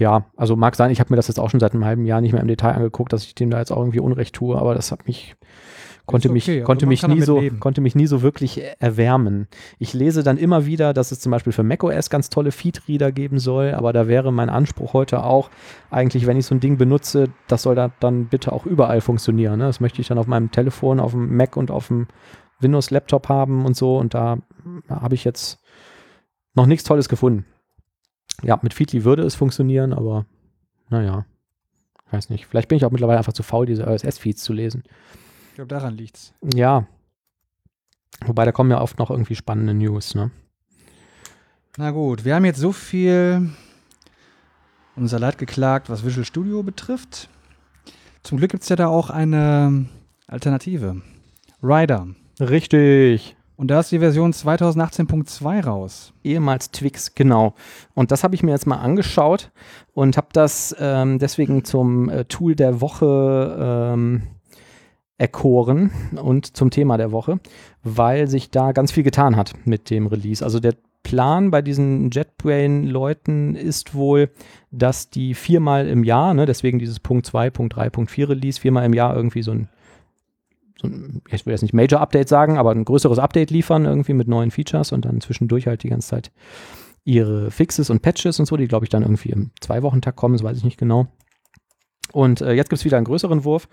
ja, also mag sein, ich habe mir das jetzt auch schon seit einem halben Jahr nicht mehr im Detail angeguckt, dass ich dem da jetzt auch irgendwie Unrecht tue, aber das hat mich konnte okay, mich also konnte man mich nie so leben. konnte mich nie so wirklich erwärmen. Ich lese dann immer wieder, dass es zum Beispiel für macOS ganz tolle Feedreader geben soll, aber da wäre mein Anspruch heute auch eigentlich, wenn ich so ein Ding benutze, das soll da dann bitte auch überall funktionieren. Ne? Das möchte ich dann auf meinem Telefon, auf dem Mac und auf dem Windows-Laptop haben und so und da habe ich jetzt noch nichts Tolles gefunden. Ja, mit Feedly würde es funktionieren, aber naja, weiß nicht. Vielleicht bin ich auch mittlerweile einfach zu faul, diese RSS-Feeds zu lesen. Ich glaube, daran liegt's. Ja. Wobei, da kommen ja oft noch irgendwie spannende News, ne? Na gut, wir haben jetzt so viel unser Leid geklagt, was Visual Studio betrifft. Zum Glück gibt es ja da auch eine Alternative. Rider. Richtig. Und da ist die Version 2018.2 raus. Ehemals Twix, genau. Und das habe ich mir jetzt mal angeschaut und habe das ähm, deswegen zum äh, Tool der Woche ähm, erkoren und zum Thema der Woche, weil sich da ganz viel getan hat mit dem Release. Also der Plan bei diesen JetBrain-Leuten ist wohl, dass die viermal im Jahr, ne, deswegen dieses Punkt 2, Punkt 3, Punkt 4 Release, viermal im Jahr irgendwie so ein, so ein, ich will jetzt nicht Major-Update sagen, aber ein größeres Update liefern, irgendwie mit neuen Features und dann zwischendurch halt die ganze Zeit ihre Fixes und Patches und so, die glaube ich dann irgendwie im Zwei-Wochen-Tag kommen, das weiß ich nicht genau. Und äh, jetzt gibt es wieder einen größeren Wurf.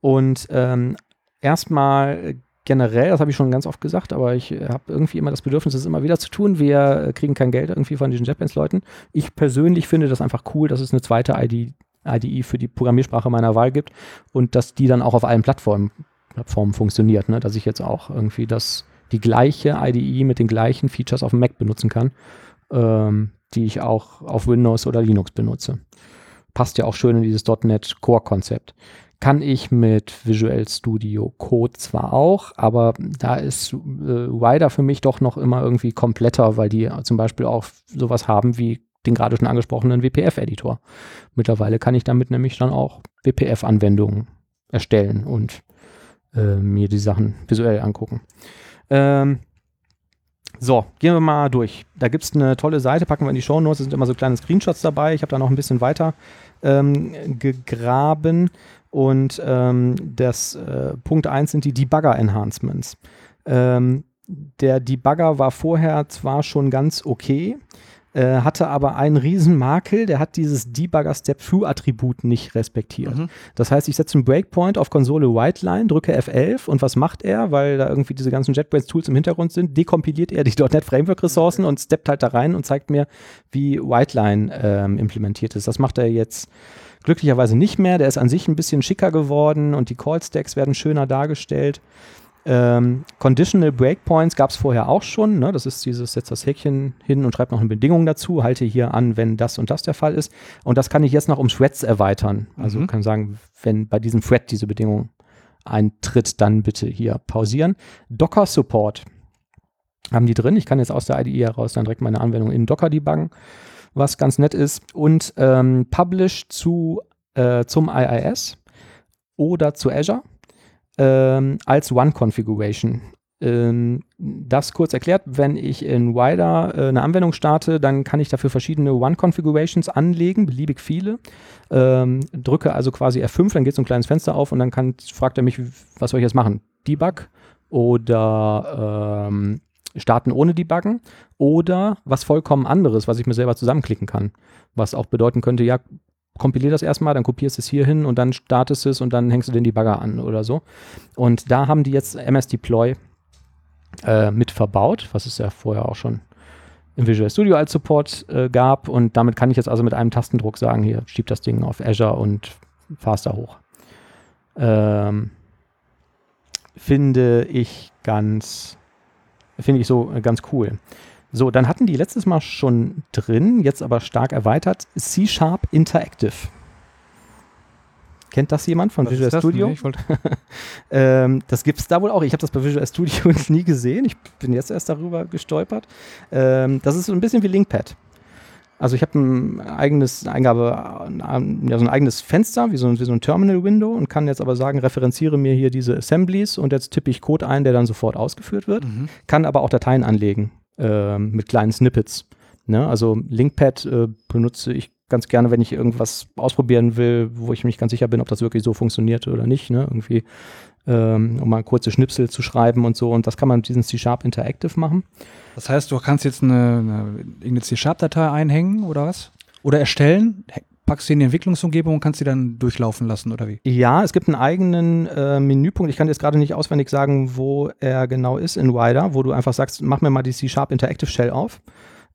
Und ähm, erstmal generell, das habe ich schon ganz oft gesagt, aber ich habe irgendwie immer das Bedürfnis, es immer wieder zu tun. Wir kriegen kein Geld irgendwie von diesen JetBrains-Leuten. Ich persönlich finde das einfach cool, dass es eine zweite ID, IDE für die Programmiersprache meiner Wahl gibt und dass die dann auch auf allen Plattformen, Plattformen funktioniert. Ne? Dass ich jetzt auch irgendwie das, die gleiche IDE mit den gleichen Features auf dem Mac benutzen kann, ähm, die ich auch auf Windows oder Linux benutze. Passt ja auch schön in dieses .NET Core-Konzept kann ich mit Visual Studio Code zwar auch, aber da ist äh, Rider für mich doch noch immer irgendwie kompletter, weil die zum Beispiel auch sowas haben wie den gerade schon angesprochenen WPF-Editor. Mittlerweile kann ich damit nämlich dann auch WPF-Anwendungen erstellen und äh, mir die Sachen visuell angucken. Ähm, so, gehen wir mal durch. Da gibt es eine tolle Seite, packen wir in die Show Notes, da sind immer so kleine Screenshots dabei. Ich habe da noch ein bisschen weiter ähm, gegraben. Und ähm, das äh, Punkt 1 sind die Debugger-Enhancements. Ähm, der Debugger war vorher zwar schon ganz okay, äh, hatte aber einen riesen Makel, der hat dieses Debugger-Step-Through-Attribut nicht respektiert. Mhm. Das heißt, ich setze einen Breakpoint auf Konsole Whiteline, drücke F11 und was macht er, weil da irgendwie diese ganzen JetBrains-Tools im Hintergrund sind, dekompiliert er die (laughs) .NET Framework-Ressourcen und steppt halt da rein und zeigt mir, wie Whiteline ähm, implementiert ist. Das macht er jetzt Glücklicherweise nicht mehr. Der ist an sich ein bisschen schicker geworden und die Call-Stacks werden schöner dargestellt. Ähm, Conditional Breakpoints gab es vorher auch schon. Ne? Das ist dieses, setzt das Häkchen hin und schreibt noch eine Bedingung dazu, halte hier an, wenn das und das der Fall ist. Und das kann ich jetzt noch um Threads erweitern. Also mhm. kann sagen, wenn bei diesem Thread diese Bedingung eintritt, dann bitte hier pausieren. Docker Support haben die drin. Ich kann jetzt aus der IDE heraus dann direkt meine Anwendung in Docker debuggen was ganz nett ist. Und ähm, Publish zu, äh, zum IIS oder zu Azure ähm, als One-Configuration. Ähm, das kurz erklärt, wenn ich in Wider äh, eine Anwendung starte, dann kann ich dafür verschiedene One-Configurations anlegen, beliebig viele. Ähm, drücke also quasi F5, dann geht so ein kleines Fenster auf und dann kann, fragt er mich, was soll ich jetzt machen? Debug oder ähm, starten ohne Debuggen oder was vollkommen anderes, was ich mir selber zusammenklicken kann. Was auch bedeuten könnte, ja, kompilier das erstmal, dann kopierst du es hier hin und dann startest es und dann hängst du den Debugger an oder so. Und da haben die jetzt MS Deploy äh, mit verbaut, was es ja vorher auch schon im Visual Studio als Support äh, gab. Und damit kann ich jetzt also mit einem Tastendruck sagen, hier, schieb das Ding auf Azure und fahrst da hoch. Ähm, finde ich ganz Finde ich so äh, ganz cool. So, dann hatten die letztes Mal schon drin, jetzt aber stark erweitert, C-Sharp Interactive. Kennt das jemand von Was Visual Studio? Nee, (laughs) ähm, das gibt es da wohl auch. Ich habe das bei Visual Studio (laughs) nie gesehen. Ich bin jetzt erst darüber gestolpert. Ähm, das ist so ein bisschen wie Linkpad. Also ich habe ein eigenes Eingabe, ja, so ein eigenes Fenster, wie so ein, wie so ein Terminal-Window und kann jetzt aber sagen, referenziere mir hier diese Assemblies und jetzt tippe ich Code ein, der dann sofort ausgeführt wird. Mhm. Kann aber auch Dateien anlegen äh, mit kleinen Snippets. Ne? Also Linkpad äh, benutze ich ganz gerne, wenn ich irgendwas ausprobieren will, wo ich mich ganz sicher bin, ob das wirklich so funktioniert oder nicht. Ne? Irgendwie, ähm, um mal kurze Schnipsel zu schreiben und so. Und das kann man mit diesem C-Sharp Interactive machen. Das heißt, du kannst jetzt eine, eine, irgendeine C-Sharp-Datei einhängen oder was? Oder erstellen? Packst sie in die Entwicklungsumgebung und kannst sie dann durchlaufen lassen oder wie? Ja, es gibt einen eigenen äh, Menüpunkt. Ich kann jetzt gerade nicht auswendig sagen, wo er genau ist in Wider, wo du einfach sagst, mach mir mal die C-Sharp Interactive Shell auf.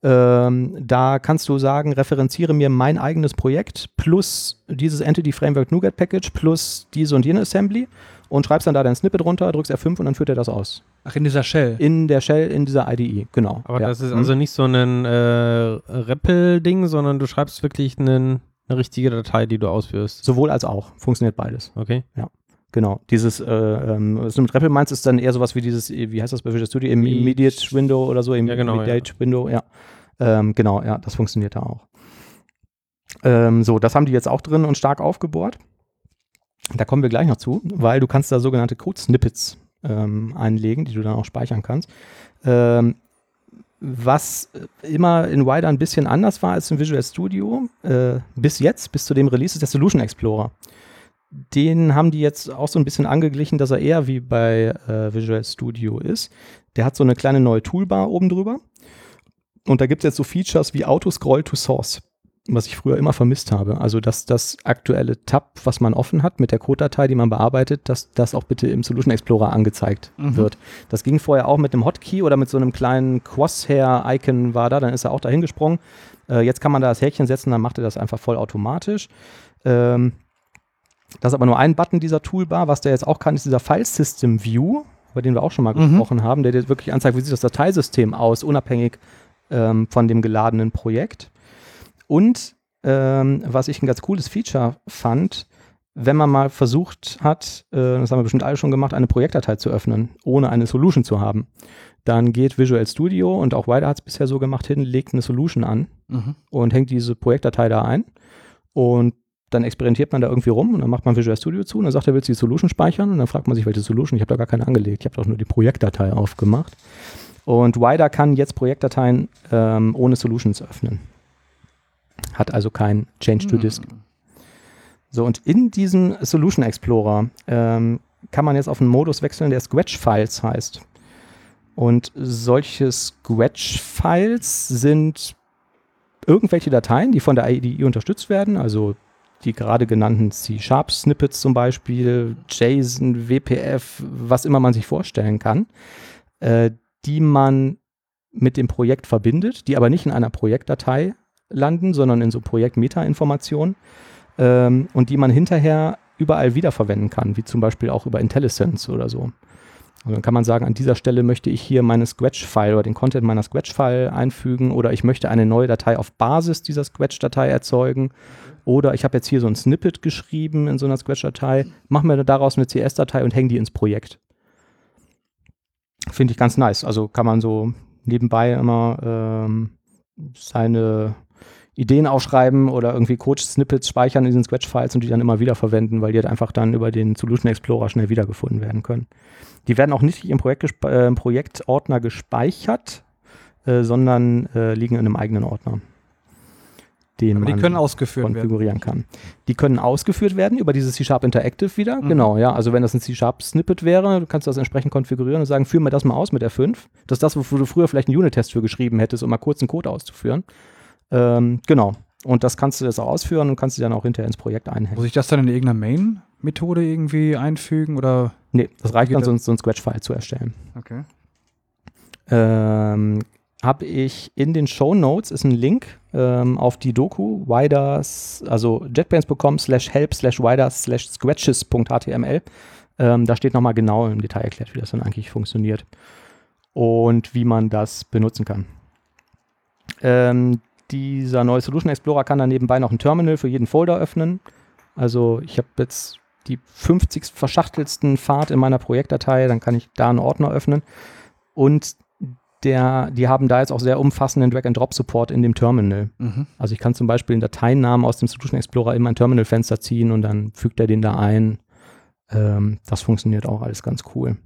Ähm, da kannst du sagen, referenziere mir mein eigenes Projekt plus dieses Entity Framework NuGet Package plus diese und jene Assembly und schreibst dann da dein Snippet runter, drückst F5 und dann führt er das aus. Ach, in dieser Shell? In der Shell, in dieser IDE, genau. Aber ja. das ist also nicht so ein äh, REPL-Ding, sondern du schreibst wirklich einen, eine richtige Datei, die du ausführst. Sowohl als auch. Funktioniert beides. Okay. Ja. Genau. Dieses, äh, ähm, was du mit REPL meinst, ist dann eher sowas wie dieses, wie heißt das bei Visual Studio? Im Immediate Window oder so? Im ja, genau, Immediate ja. Window, ja. Ähm, genau, ja, das funktioniert da auch. Ähm, so, das haben die jetzt auch drin und stark aufgebohrt. Da kommen wir gleich noch zu, weil du kannst da sogenannte Code-Snippets ähm, einlegen, die du dann auch speichern kannst. Ähm, was immer in Wider ein bisschen anders war als in Visual Studio, äh, bis jetzt, bis zu dem Release, ist der Solution Explorer. Den haben die jetzt auch so ein bisschen angeglichen, dass er eher wie bei äh, Visual Studio ist. Der hat so eine kleine neue Toolbar oben drüber. Und da gibt es jetzt so Features wie Auto-Scroll to Source. Was ich früher immer vermisst habe. Also, dass das aktuelle Tab, was man offen hat mit der Code-Datei, die man bearbeitet, dass das auch bitte im Solution Explorer angezeigt Mhm. wird. Das ging vorher auch mit einem Hotkey oder mit so einem kleinen Crosshair-Icon war da, dann ist er auch dahin gesprungen. Äh, jetzt kann man da das Häkchen setzen, dann macht er das einfach vollautomatisch. Ähm, das ist aber nur ein Button dieser Toolbar. Was der jetzt auch kann, ist dieser File System View, über den wir auch schon mal Mhm. gesprochen haben, der dir wirklich anzeigt, wie sieht das Dateisystem aus, unabhängig ähm, von dem geladenen Projekt. Und ähm, was ich ein ganz cooles Feature fand, wenn man mal versucht hat, äh, das haben wir bestimmt alle schon gemacht, eine Projektdatei zu öffnen, ohne eine Solution zu haben, dann geht Visual Studio und auch Wider hat es bisher so gemacht hin, legt eine Solution an Mhm. und hängt diese Projektdatei da ein. Und dann experimentiert man da irgendwie rum und dann macht man Visual Studio zu und dann sagt er, willst du die Solution speichern? Und dann fragt man sich, welche Solution? Ich habe da gar keine angelegt. Ich habe doch nur die Projektdatei aufgemacht. Und Wider kann jetzt Projektdateien ähm, ohne Solutions öffnen. Hat also kein Change to Disk. So, und in diesem Solution Explorer ähm, kann man jetzt auf einen Modus wechseln, der Scratch-Files heißt. Und solche Scratch-Files sind irgendwelche Dateien, die von der IDE unterstützt werden, also die gerade genannten C-Sharp-Snippets zum Beispiel, JSON, WPF, was immer man sich vorstellen kann, äh, die man mit dem Projekt verbindet, die aber nicht in einer Projektdatei landen, sondern in so Projekt-Meta-Informationen ähm, und die man hinterher überall wiederverwenden kann, wie zum Beispiel auch über IntelliSense oder so. Also dann kann man sagen, an dieser Stelle möchte ich hier meine Scratch-File oder den Content meiner Scratch-File einfügen oder ich möchte eine neue Datei auf Basis dieser Scratch-Datei erzeugen oder ich habe jetzt hier so ein Snippet geschrieben in so einer Scratch-Datei, mache mir daraus eine CS-Datei und hänge die ins Projekt. Finde ich ganz nice. Also kann man so nebenbei immer ähm, seine Ideen aufschreiben oder irgendwie Code-Snippets speichern in diesen Scratch-Files und die dann immer wieder verwenden, weil die halt einfach dann über den Solution Explorer schnell wiedergefunden werden können. Die werden auch nicht im, Projekt gespe- äh, im Projektordner gespeichert, äh, sondern äh, liegen in einem eigenen Ordner, den Aber die man können ausgeführt werden. konfigurieren kann. Die können ausgeführt werden über dieses C-Sharp Interactive wieder. Mhm. Genau, ja. Also wenn das ein C-Sharp-Snippet wäre, du kannst das entsprechend konfigurieren und sagen, führ mir das mal aus mit R5. Das ist das, wofür du früher vielleicht einen Unit-Test für geschrieben hättest, um mal kurz einen Code auszuführen. Ähm, genau. Und das kannst du jetzt auch ausführen und kannst du dann auch hinterher ins Projekt einhängen. Muss ich das dann in irgendeiner Main-Methode irgendwie einfügen oder? Nee, das reicht dann, so, so ein Scratch-File zu erstellen. Okay. ähm, habe ich in den Show Notes ist ein Link ähm, auf die Doku widers, also jetbrains.com slash help slash widers slash scratches.html. Ähm, da steht nochmal genau im Detail erklärt, wie das dann eigentlich funktioniert und wie man das benutzen kann. Ähm, dieser neue Solution Explorer kann dann nebenbei noch ein Terminal für jeden Folder öffnen. Also ich habe jetzt die 50 verschachtelsten Pfad in meiner Projektdatei, dann kann ich da einen Ordner öffnen. Und der, die haben da jetzt auch sehr umfassenden Drag-and-Drop-Support in dem Terminal. Mhm. Also ich kann zum Beispiel einen Dateinamen aus dem Solution Explorer in mein Terminalfenster ziehen und dann fügt er den da ein. Ähm, das funktioniert auch alles ganz cool.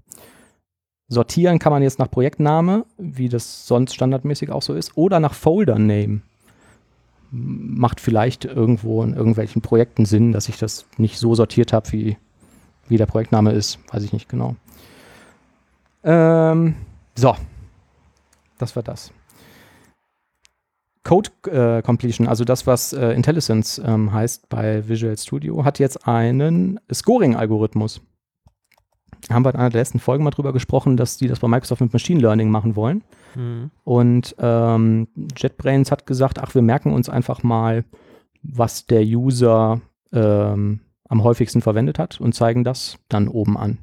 Sortieren kann man jetzt nach Projektname, wie das sonst standardmäßig auch so ist, oder nach Folder-Name. Macht vielleicht irgendwo in irgendwelchen Projekten Sinn, dass ich das nicht so sortiert habe, wie, wie der Projektname ist. Weiß ich nicht genau. Ähm, so, das war das. Code äh, Completion, also das, was äh, IntelliSense ähm, heißt bei Visual Studio, hat jetzt einen Scoring-Algorithmus. Haben wir in einer der letzten Folgen mal drüber gesprochen, dass die das bei Microsoft mit Machine Learning machen wollen. Mhm. Und ähm, JetBrains hat gesagt, ach, wir merken uns einfach mal, was der User ähm, am häufigsten verwendet hat und zeigen das dann oben an.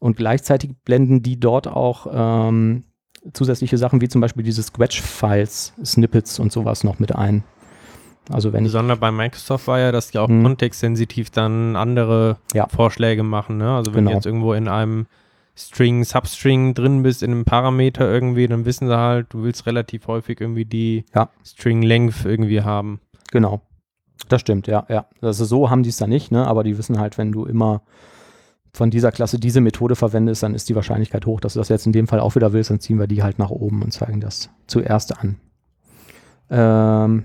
Und gleichzeitig blenden die dort auch ähm, zusätzliche Sachen wie zum Beispiel diese Scratch-Files, Snippets und sowas noch mit ein. Also wenn Besonders bei Microsoft war ja, dass die auch Mhm. kontextsensitiv dann andere Ja. Vorschläge machen. Ne? Also wenn Genau. jetzt irgendwo in einem String, Substring drin bist, in einem Parameter irgendwie, dann wissen sie halt, du willst relativ häufig irgendwie die Ja. String Length irgendwie haben. Genau. Das stimmt, ja, ja. Also so haben die es da nicht, ne? Aber die wissen halt, wenn du immer von dieser Klasse diese Methode verwendest, dann ist die Wahrscheinlichkeit hoch, dass du das jetzt in dem Fall auch wieder willst, dann ziehen wir die halt nach oben und zeigen das zuerst an. Ähm,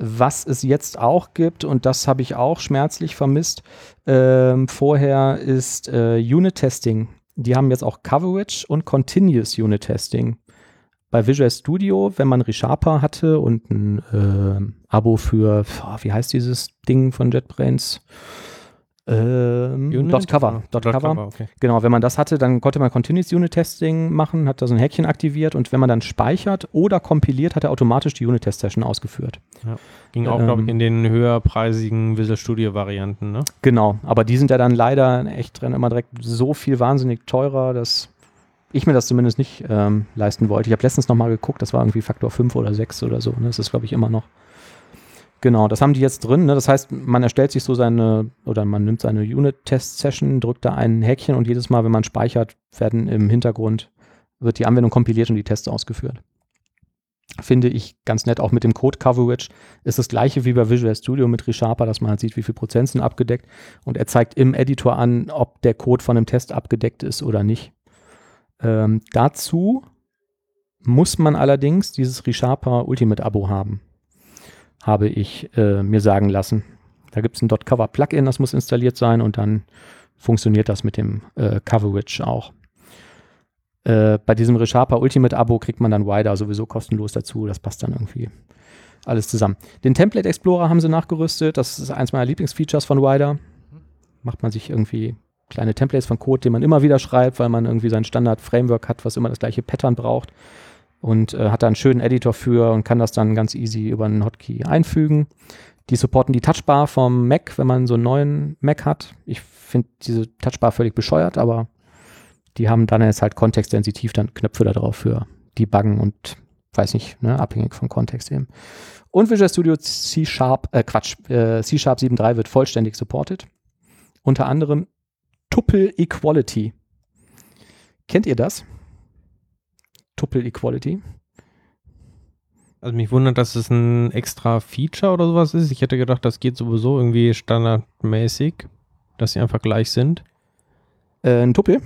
was es jetzt auch gibt, und das habe ich auch schmerzlich vermisst, ähm, vorher ist äh, Unit Testing. Die haben jetzt auch Coverage und Continuous Unit Testing. bei Visual Studio, wenn man ReSharper hatte und ein äh, Abo für, wie heißt dieses Ding von JetBrains? Ähm, Dot Cover. Dot, Dot Cover. Cover okay. Genau, wenn man das hatte, dann konnte man Continuous Unit Testing machen, hat da so ein Häkchen aktiviert und wenn man dann speichert oder kompiliert, hat er automatisch die Unit Test Session ausgeführt. Ja. Ging auch, ähm, glaube ich, in den höherpreisigen Visual Studio Varianten, ne? Genau, aber die sind ja dann leider echt drin immer direkt so viel wahnsinnig teurer, dass ich mir das zumindest nicht ähm, leisten wollte. Ich habe letztens nochmal geguckt, das war irgendwie Faktor 5 oder 6 oder so. Ne? Das ist, glaube ich, immer noch. Genau, das haben die jetzt drin. Ne? Das heißt, man erstellt sich so seine, oder man nimmt seine Unit-Test-Session, drückt da ein Häkchen und jedes Mal, wenn man speichert, werden im Hintergrund, wird die Anwendung kompiliert und die Tests ausgeführt. Finde ich ganz nett. Auch mit dem Code-Coverage ist das gleiche wie bei Visual Studio mit ReSharper, dass man halt sieht, wie viel Prozent sind abgedeckt. Und er zeigt im Editor an, ob der Code von einem Test abgedeckt ist oder nicht. Ähm, dazu muss man allerdings dieses ReSharper Ultimate Abo haben habe ich äh, mir sagen lassen. Da gibt es ein .cover Plugin, das muss installiert sein und dann funktioniert das mit dem äh, Coverage auch. Äh, bei diesem ReSharper Ultimate Abo kriegt man dann Wider sowieso kostenlos dazu. Das passt dann irgendwie alles zusammen. Den Template Explorer haben sie nachgerüstet. Das ist eins meiner Lieblingsfeatures von Wider. Macht man sich irgendwie kleine Templates von Code, den man immer wieder schreibt, weil man irgendwie sein Standard-Framework hat, was immer das gleiche Pattern braucht und äh, hat da einen schönen Editor für und kann das dann ganz easy über einen Hotkey einfügen. Die supporten die Touchbar vom Mac, wenn man so einen neuen Mac hat. Ich finde diese Touchbar völlig bescheuert, aber die haben dann jetzt halt kontextsensitiv dann Knöpfe da drauf für Debuggen und weiß nicht, ne, abhängig vom Kontext eben. Und Visual Studio C Sharp, äh, Quatsch, äh, C Sharp 7.3 wird vollständig supported. Unter anderem Tuple Equality. Kennt ihr das? Tuple Equality. Also mich wundert, dass es ein extra Feature oder sowas ist. Ich hätte gedacht, das geht sowieso irgendwie standardmäßig, dass sie einfach gleich sind. Äh, ein Tuppel?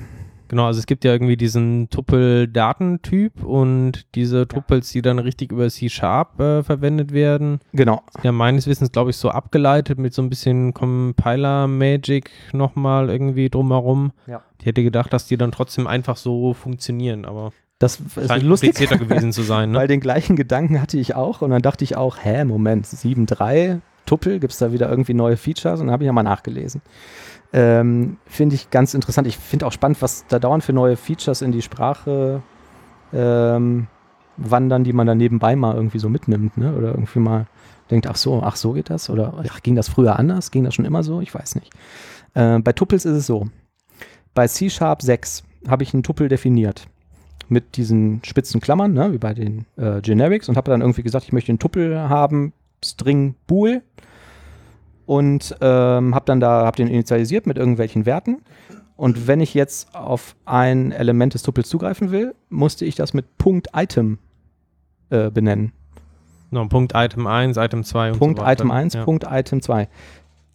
Genau, also es gibt ja irgendwie diesen Tuppel-Datentyp und diese Tuppels, die dann richtig über C-Sharp äh, verwendet werden. Genau. Ja, meines Wissens, glaube ich, so abgeleitet mit so ein bisschen Compiler-Magic nochmal irgendwie drumherum. Ja. Ich hätte gedacht, dass die dann trotzdem einfach so funktionieren, aber. Das ist lustig, gewesen zu sein, ne? weil den gleichen Gedanken hatte ich auch und dann dachte ich auch, hä, Moment, 7.3, Tuppel, gibt es da wieder irgendwie neue Features? Und dann habe ich ja mal nachgelesen. Ähm, finde ich ganz interessant. Ich finde auch spannend, was da dauernd für neue Features in die Sprache ähm, wandern, die man dann nebenbei mal irgendwie so mitnimmt, ne? Oder irgendwie mal denkt, ach so, ach so geht das? Oder ach, ging das früher anders? Ging das schon immer so? Ich weiß nicht. Äh, bei Tuppels ist es so. Bei C Sharp 6 habe ich einen Tuppel definiert mit diesen spitzen Klammern, ne, wie bei den äh, Generics und habe dann irgendwie gesagt, ich möchte einen Tuppel haben, String Bool und ähm, habe dann da, habe den initialisiert mit irgendwelchen Werten und wenn ich jetzt auf ein Element des Tuppels zugreifen will, musste ich das mit Punkt Item äh, benennen. No, Punkt Item 1, Item 2 und Punkt so Item 1, ja. Punkt Item 2.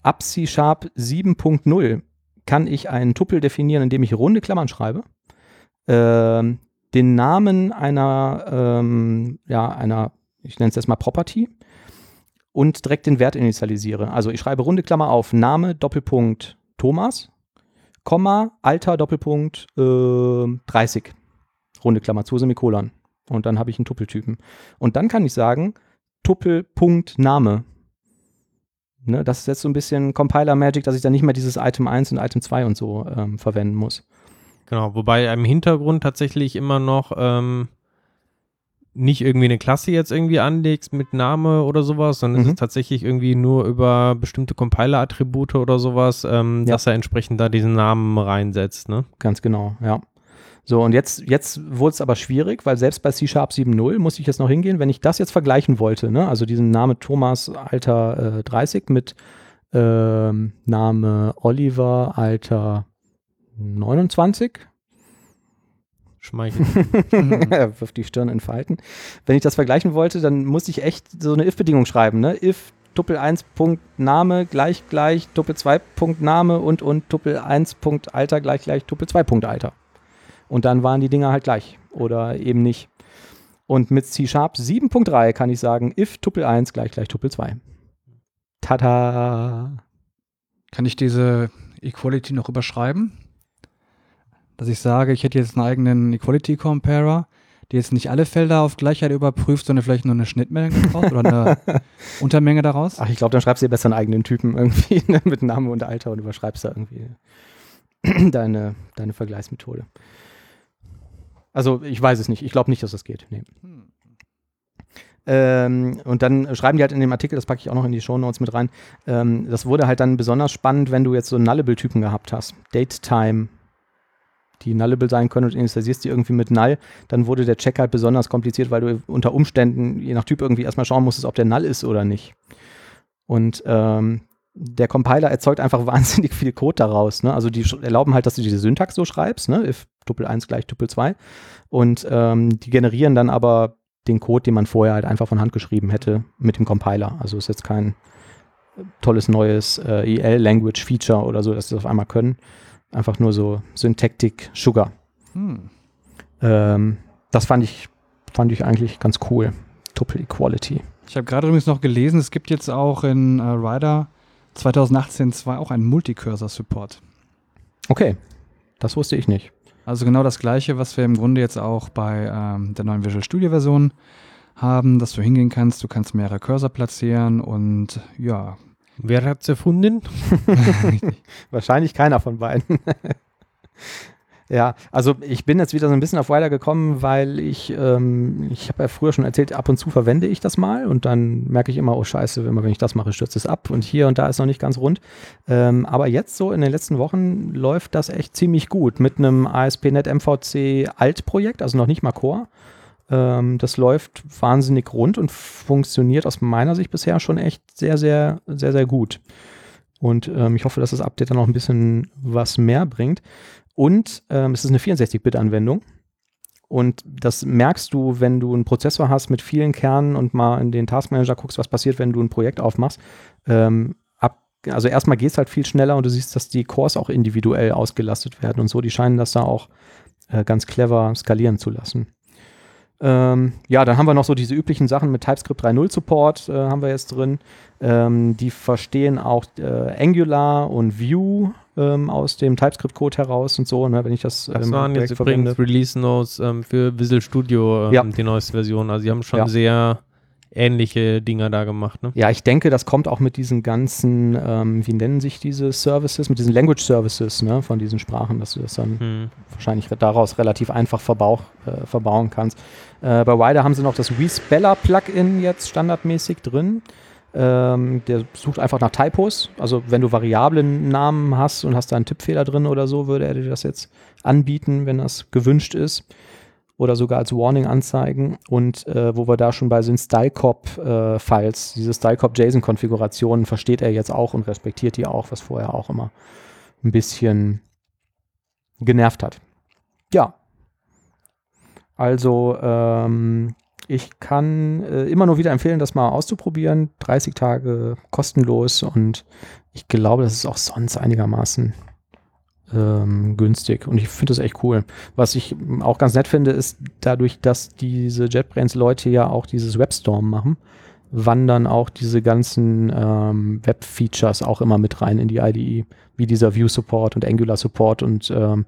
Ab C Sharp 7.0 kann ich einen Tuppel definieren, indem ich runde Klammern schreibe. Ähm, den Namen einer, ähm, ja, einer, ich nenne es jetzt mal Property und direkt den Wert initialisiere. Also ich schreibe runde Klammer auf Name Doppelpunkt Thomas, Komma, Alter Doppelpunkt äh, 30. Runde Klammer zu, Semikolon. Und dann habe ich einen Tuppeltypen. Und dann kann ich sagen, Tuppelpunkt Name. Ne, das ist jetzt so ein bisschen Compiler Magic, dass ich dann nicht mehr dieses Item 1 und Item 2 und so ähm, verwenden muss. Genau, wobei im Hintergrund tatsächlich immer noch ähm, nicht irgendwie eine Klasse jetzt irgendwie anlegst mit Name oder sowas, sondern mhm. es ist tatsächlich irgendwie nur über bestimmte Compiler-Attribute oder sowas, ähm, ja. dass er entsprechend da diesen Namen reinsetzt, ne? Ganz genau, ja. So, und jetzt, jetzt wurde es aber schwierig, weil selbst bei C-Sharp 7.0 muss ich jetzt noch hingehen, wenn ich das jetzt vergleichen wollte, ne? also diesen Name Thomas Alter äh, 30 mit äh, Name Oliver Alter 29. Schmeichelt. (laughs) er wirft die Stirn in Falten. Wenn ich das vergleichen wollte, dann musste ich echt so eine if-Bedingung schreiben. Ne? If Tuppel 1. Name gleich gleich Tuppel 2. Name und und Tuppel 1. Alter gleich gleich Tuppel 2. Alter. Und dann waren die Dinger halt gleich oder eben nicht. Und mit C-Sharp 7.3 kann ich sagen, if Tuppel 1 gleich gleich Tuppel 2. Tada! Kann ich diese Equality noch überschreiben? Dass ich sage, ich hätte jetzt einen eigenen Equality Comparer, die jetzt nicht alle Felder auf Gleichheit überprüft, sondern vielleicht nur eine Schnittmenge braucht oder eine (laughs) Untermenge daraus? Ach, ich glaube, dann schreibst du dir besser einen eigenen Typen irgendwie (laughs) ne, mit Name und Alter und überschreibst da irgendwie (clears throat) deine, deine Vergleichsmethode. Also ich weiß es nicht. Ich glaube nicht, dass das geht. Nee. Hm. Ähm, und dann schreiben die halt in dem Artikel, das packe ich auch noch in die Shownotes mit rein, ähm, das wurde halt dann besonders spannend, wenn du jetzt so Nullable-Typen gehabt hast. Date-Time, die Nullable sein können und initialisierst die irgendwie mit Null, dann wurde der Check halt besonders kompliziert, weil du unter Umständen, je nach Typ, irgendwie erstmal schauen musstest, ob der Null ist oder nicht. Und ähm, der Compiler erzeugt einfach (laughs) wahnsinnig viel Code daraus. Ne? Also die erlauben halt, dass du diese Syntax so schreibst, ne? if Tuple 1 gleich Tuple 2. Und ähm, die generieren dann aber den Code, den man vorher halt einfach von Hand geschrieben hätte, mit dem Compiler. Also ist jetzt kein tolles neues äh, EL-Language-Feature oder so, dass sie das auf einmal können. Einfach nur so Syntactic Sugar. Hm. Ähm, das fand ich, fand ich eigentlich ganz cool. Tuple Equality. Ich habe gerade übrigens noch gelesen, es gibt jetzt auch in äh, Rider 2018 2 auch einen Multicursor-Support. Okay, das wusste ich nicht. Also genau das gleiche, was wir im Grunde jetzt auch bei ähm, der neuen Visual Studio Version haben, dass du hingehen kannst, du kannst mehrere Cursor platzieren und ja. Wer hat es erfunden? (laughs) Wahrscheinlich keiner von beiden. (laughs) Ja, also ich bin jetzt wieder so ein bisschen auf Rider gekommen, weil ich, ähm, ich habe ja früher schon erzählt, ab und zu verwende ich das mal und dann merke ich immer, oh scheiße, immer wenn ich das mache, stürzt es ab und hier und da ist noch nicht ganz rund. Ähm, aber jetzt so in den letzten Wochen läuft das echt ziemlich gut mit einem ASP.NET MVC Alt-Projekt, also noch nicht mal Core. Ähm, das läuft wahnsinnig rund und funktioniert aus meiner Sicht bisher schon echt sehr, sehr, sehr, sehr gut. Und ähm, ich hoffe, dass das Update dann noch ein bisschen was mehr bringt. Und ähm, es ist eine 64-Bit-Anwendung. Und das merkst du, wenn du einen Prozessor hast mit vielen Kernen und mal in den Taskmanager guckst, was passiert, wenn du ein Projekt aufmachst. Ähm, ab, also erstmal geht es halt viel schneller und du siehst, dass die Cores auch individuell ausgelastet werden und so. Die scheinen das da auch äh, ganz clever skalieren zu lassen. Ähm, ja, dann haben wir noch so diese üblichen Sachen mit TypeScript 3.0 Support äh, haben wir jetzt drin. Ähm, die verstehen auch äh, Angular und Vue ähm, aus dem TypeScript-Code heraus und so, ne, wenn ich das Das ähm, waren jetzt übrigens Release Notes ähm, für Visual Studio, ähm, Ja. die neueste Version. Also die haben schon Ja. sehr ähnliche Dinger da gemacht. Ne? Ja, ich denke, das kommt auch mit diesen ganzen, ähm, wie nennen sich diese Services, mit diesen Language Services ne, von diesen Sprachen, dass du das dann Hm. wahrscheinlich daraus relativ einfach verbauch, äh, verbauen kannst. Äh, bei Wider haben sie noch das WeSpeller-Plugin jetzt standardmäßig drin. Ähm, der sucht einfach nach Typos. Also wenn du Variablen-Namen hast und hast da einen Tippfehler drin oder so, würde er dir das jetzt anbieten, wenn das gewünscht ist. Oder sogar als Warning anzeigen. Und äh, wo wir da schon bei sind, Stylecop-Files, diese Stylecop-JSON-Konfigurationen versteht er jetzt auch und respektiert die auch, was vorher auch immer ein bisschen genervt hat. Ja. Also, ähm, ich kann äh, immer nur wieder empfehlen, das mal auszuprobieren. 30 Tage kostenlos und ich glaube, das ist auch sonst einigermaßen ähm, günstig und ich finde das echt cool. Was ich auch ganz nett finde, ist dadurch, dass diese JetBrains-Leute ja auch dieses Webstorm machen, wandern auch diese ganzen ähm, Web-Features auch immer mit rein in die IDE, wie dieser View-Support und Angular-Support und ähm,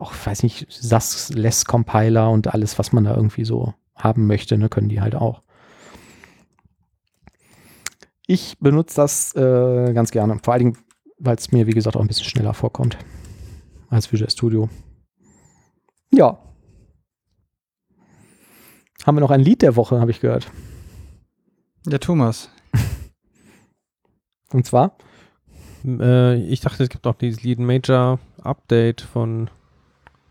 auch, weiß nicht, SAS-Less-Compiler und alles, was man da irgendwie so haben möchte, ne, können die halt auch. Ich benutze das äh, ganz gerne, vor allen Dingen, weil es mir, wie gesagt, auch ein bisschen schneller vorkommt als Visual Studio. Ja. Haben wir noch ein Lied der Woche, habe ich gehört. Ja, Thomas. Und zwar? Äh, ich dachte, es gibt noch dieses Lied Major Update von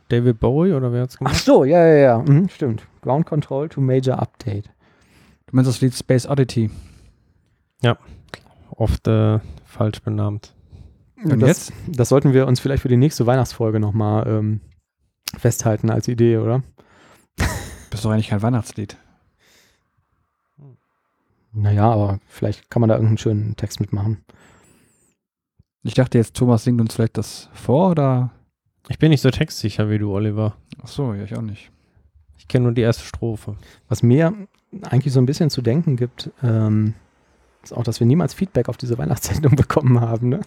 David Bowie oder wer hat's Ach gemacht? so, ja, ja, ja. Mhm, stimmt. Ground Control to Major Update. Du meinst das Lied Space Oddity. Oft äh, falsch benannt. Und das, jetzt? Das sollten wir uns vielleicht für die nächste Weihnachtsfolge nochmal ähm, festhalten als Idee, oder? (laughs) Das ist doch eigentlich kein Weihnachtslied. Naja, aber vielleicht kann man da irgendeinen schönen Text mitmachen. Ich dachte jetzt, Thomas singt uns vielleicht das vor oder? Ich bin nicht so textsicher wie du, Oliver. Ach so, ja, ich auch nicht. Ich kenne nur die erste Strophe. Was mir eigentlich so ein bisschen zu denken gibt, ähm, ist auch, dass wir niemals Feedback auf diese Weihnachtssendung (laughs) bekommen haben. Ne?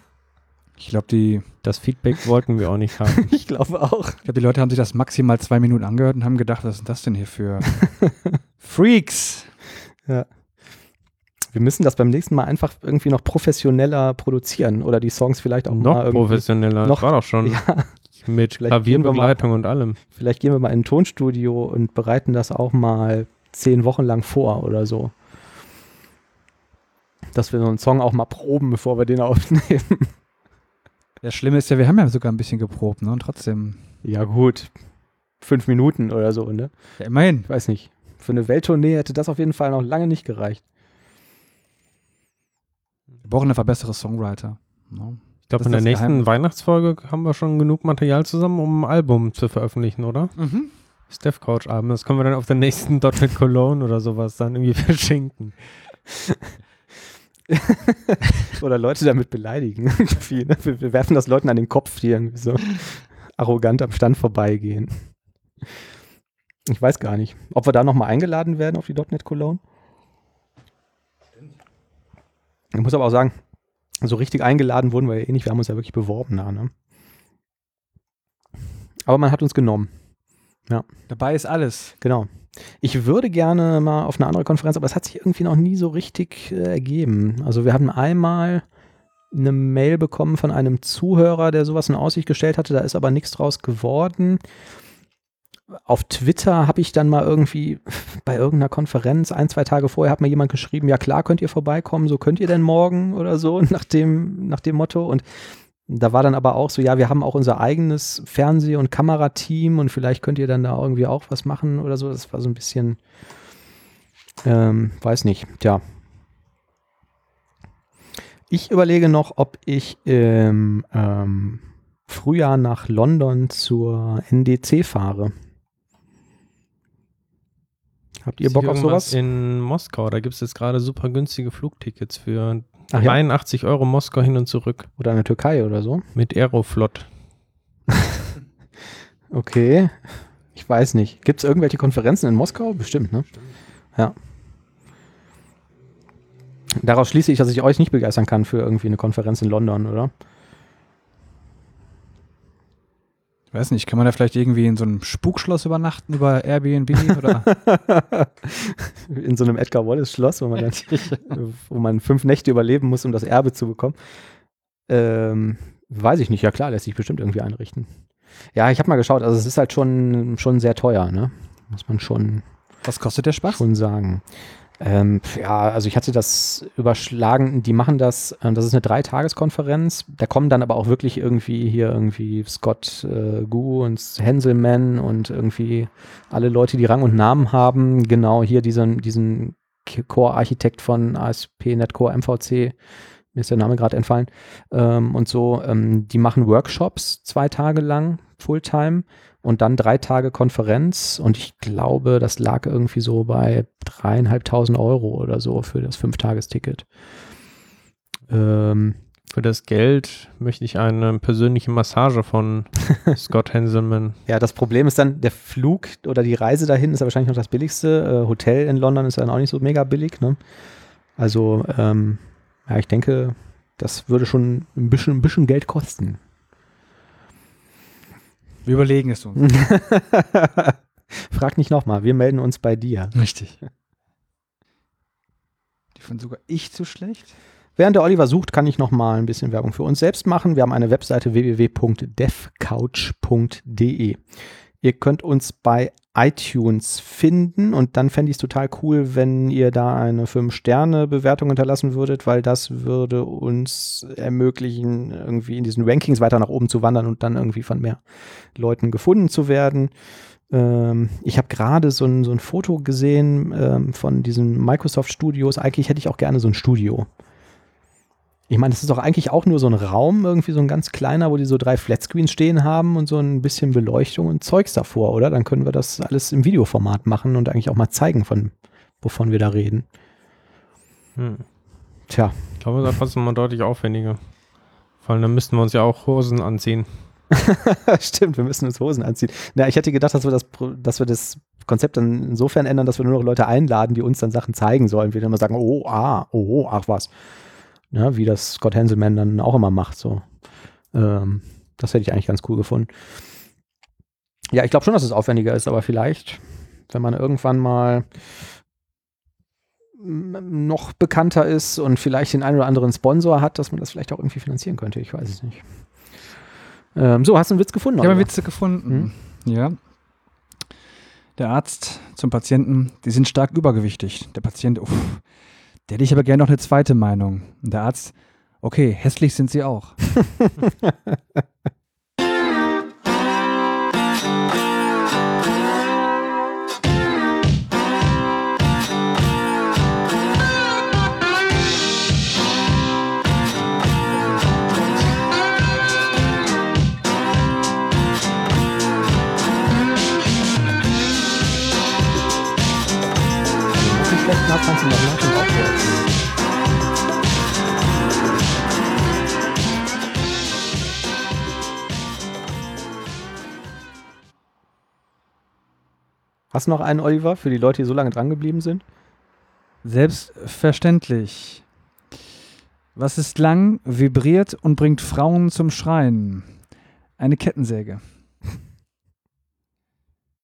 Ich glaube, die, Das Feedback wollten wir auch nicht haben. (laughs) Ich glaube auch. ich glaub, die Leute haben sich das maximal zwei Minuten angehört und haben gedacht, was ist das denn hier für (laughs) Freaks? Wir müssen das beim nächsten Mal einfach irgendwie noch professioneller produzieren oder die Songs vielleicht auch mal noch irgendwie. professioneller. noch- das war doch schon Ja, mit vielleicht mal- Klavierbegleitung und allem. vielleicht gehen wir mal in ein Tonstudio und bereiten das auch mal zehn Wochen lang vor oder so. Dass wir so einen Song auch mal proben, bevor wir den aufnehmen. Das Schlimme ist ja, wir haben ja sogar ein bisschen geprobt, ne? Und trotzdem, Ja, gut. Fünf Minuten oder so, ne? ja, immerhin. Ich weiß nicht. Für eine Welttournee hätte das auf jeden Fall noch lange nicht gereicht. Wir brauchen einfach bessere Songwriter. Ne? Ich glaube, in der nächsten Geheimnis. Weihnachtsfolge haben wir schon genug Material zusammen, um ein Album zu veröffentlichen, oder? Mhm. Steph Couch Album. Das können wir dann auf der nächsten Dotted Cologne oder sowas dann irgendwie (laughs) verschenken. (laughs) Oder Leute damit beleidigen. (laughs) Ne? wir, wir werfen das Leuten an den Kopf, die irgendwie so arrogant am Stand vorbeigehen. Ich weiß gar nicht, ob wir da nochmal eingeladen werden auf die .NET Cologne. Ich muss aber auch sagen, so richtig eingeladen wurden wir ja eh nicht. Wir haben uns ja wirklich beworben da, ne? Aber man hat uns genommen. Dabei ist alles. Genau. Ich würde gerne mal auf eine andere Konferenz, aber es hat sich irgendwie noch nie so richtig äh, ergeben. Also wir hatten einmal eine Mail bekommen von einem Zuhörer, der sowas in Aussicht gestellt hatte, da ist aber nichts draus geworden. Auf Twitter habe ich dann mal irgendwie (laughs) bei irgendeiner Konferenz, ein, zwei Tage vorher, hat mir jemand geschrieben, ja klar, könnt ihr vorbeikommen, so könnt ihr denn morgen oder so, (laughs) nach dem, nach dem Motto. Und da war dann aber auch so, ja, wir haben auch unser eigenes Fernseh- und Kamerateam und vielleicht könnt ihr dann da irgendwie auch was machen oder so. Das war so ein bisschen, ähm, weiß nicht, tja. Ich überlege noch, ob ich im ähm, Frühjahr nach London zur NDC fahre. Habt ihr Bock auf sowas? In Moskau, da gibt es jetzt gerade super günstige Flugtickets für Ach ja. 83 Euro Moskau hin und zurück Oder in der Türkei oder so? mit Aeroflot. (laughs) Okay. Ich weiß nicht. Gibt es irgendwelche Konferenzen in Moskau? Bestimmt, ne? Ja. Daraus schließe ich, dass ich euch nicht begeistern kann für irgendwie eine Konferenz in London, oder? Ich weiß nicht, kann man da vielleicht irgendwie in so einem Spukschloss übernachten über Airbnb oder? (laughs) in so einem Edgar Wallace Schloss, wo man, dann, (laughs) wo man fünf Nächte überleben muss, um das Erbe zu bekommen. Ähm, weiß ich nicht. Ja klar, lässt sich bestimmt irgendwie einrichten. Ja, ich habe mal geschaut. Also es ist halt schon, schon sehr teuer, ne? Muss man schon, Was kostet der Spaß? schon sagen. Ähm, ja, also ich hatte das überschlagen, die machen das, äh, das ist eine Dreitageskonferenz, da kommen dann aber auch wirklich irgendwie hier irgendwie Scott äh, Gu und Henselman und irgendwie alle Leute, die Rang und Namen haben, genau hier diesen, diesen Core-Architekt von ASP.NET Core MVC, mir ist der Name gerade entfallen, ähm, und so, ähm, die machen Workshops zwei Tage lang, Fulltime, und dann drei Tage Konferenz und ich glaube, das lag irgendwie so bei dreieinhalbtausend Euro oder so für das Fünftagesticket. Ähm, Für das Geld möchte ich eine persönliche Massage von (laughs) Scott Henselman. ja, das Problem ist dann, der Flug oder die Reise dahin ist ja wahrscheinlich noch das billigste. Äh, Hotel in London ist dann auch nicht so mega billig. Ne? Also, ähm, ja, ich denke, das würde schon ein bisschen, ein bisschen Geld kosten. Wir überlegen es uns. (laughs) Frag nicht nochmal, wir melden uns bei dir. Richtig. Die fand sogar ich zu schlecht. Während der Oliver sucht, kann ich noch mal ein bisschen Werbung für uns selbst machen. Wir haben eine Webseite www.devcouch.de. Ihr könnt uns bei iTunes finden und dann fände ich es total cool, wenn ihr da eine 5-Sterne-Bewertung hinterlassen würdet, weil das würde uns ermöglichen, irgendwie in diesen Rankings weiter nach oben zu wandern und dann irgendwie von mehr Leuten gefunden zu werden. Ähm, ich habe gerade so ein, so ein Foto gesehen ähm, von diesen Microsoft Studios. Eigentlich hätte ich auch gerne so ein Studio. Ich meine, das ist doch eigentlich auch nur so ein Raum, irgendwie so ein ganz kleiner, wo die so drei Flatscreens stehen haben und so ein bisschen Beleuchtung und Zeugs davor, oder? Dann können wir das alles im Videoformat machen und eigentlich auch mal zeigen, von wovon wir da reden. Hm. Tja, Ich glaube, das kostet mal deutlich aufwendiger. Vor allem, dann müssten wir uns ja auch Hosen anziehen. (laughs) stimmt, wir müssen uns Hosen anziehen. Na, ich hätte gedacht, dass wir das, dass wir das Konzept dann insofern ändern, dass wir nur noch Leute einladen, die uns dann Sachen zeigen sollen. Wir dann immer sagen, oh, ah, oh, ach was. Ja, wie das Scott Hanselman dann auch immer macht, so. Ähm, das hätte ich eigentlich ganz cool gefunden. Ja, ich glaube schon, dass es aufwendiger ist, aber vielleicht, wenn man irgendwann mal noch bekannter ist und vielleicht den einen oder anderen Sponsor hat, dass man das vielleicht auch irgendwie finanzieren könnte. Ich weiß es nicht. Ähm, so, hast du einen Witz gefunden? Ich habe einen Witz gefunden. Hm? Ja. Der Arzt zum Patienten, die sind stark übergewichtig. Der Patient, uff, der hätte ich aber gerne noch eine zweite Meinung. Und der Arzt, okay, hässlich sind sie auch. (laughs) schlechten du noch nach Hast du noch einen, Oliver, für die Leute, die so lange dran geblieben sind? Selbstverständlich. Was ist lang, vibriert und bringt Frauen zum Schreien? Eine Kettensäge.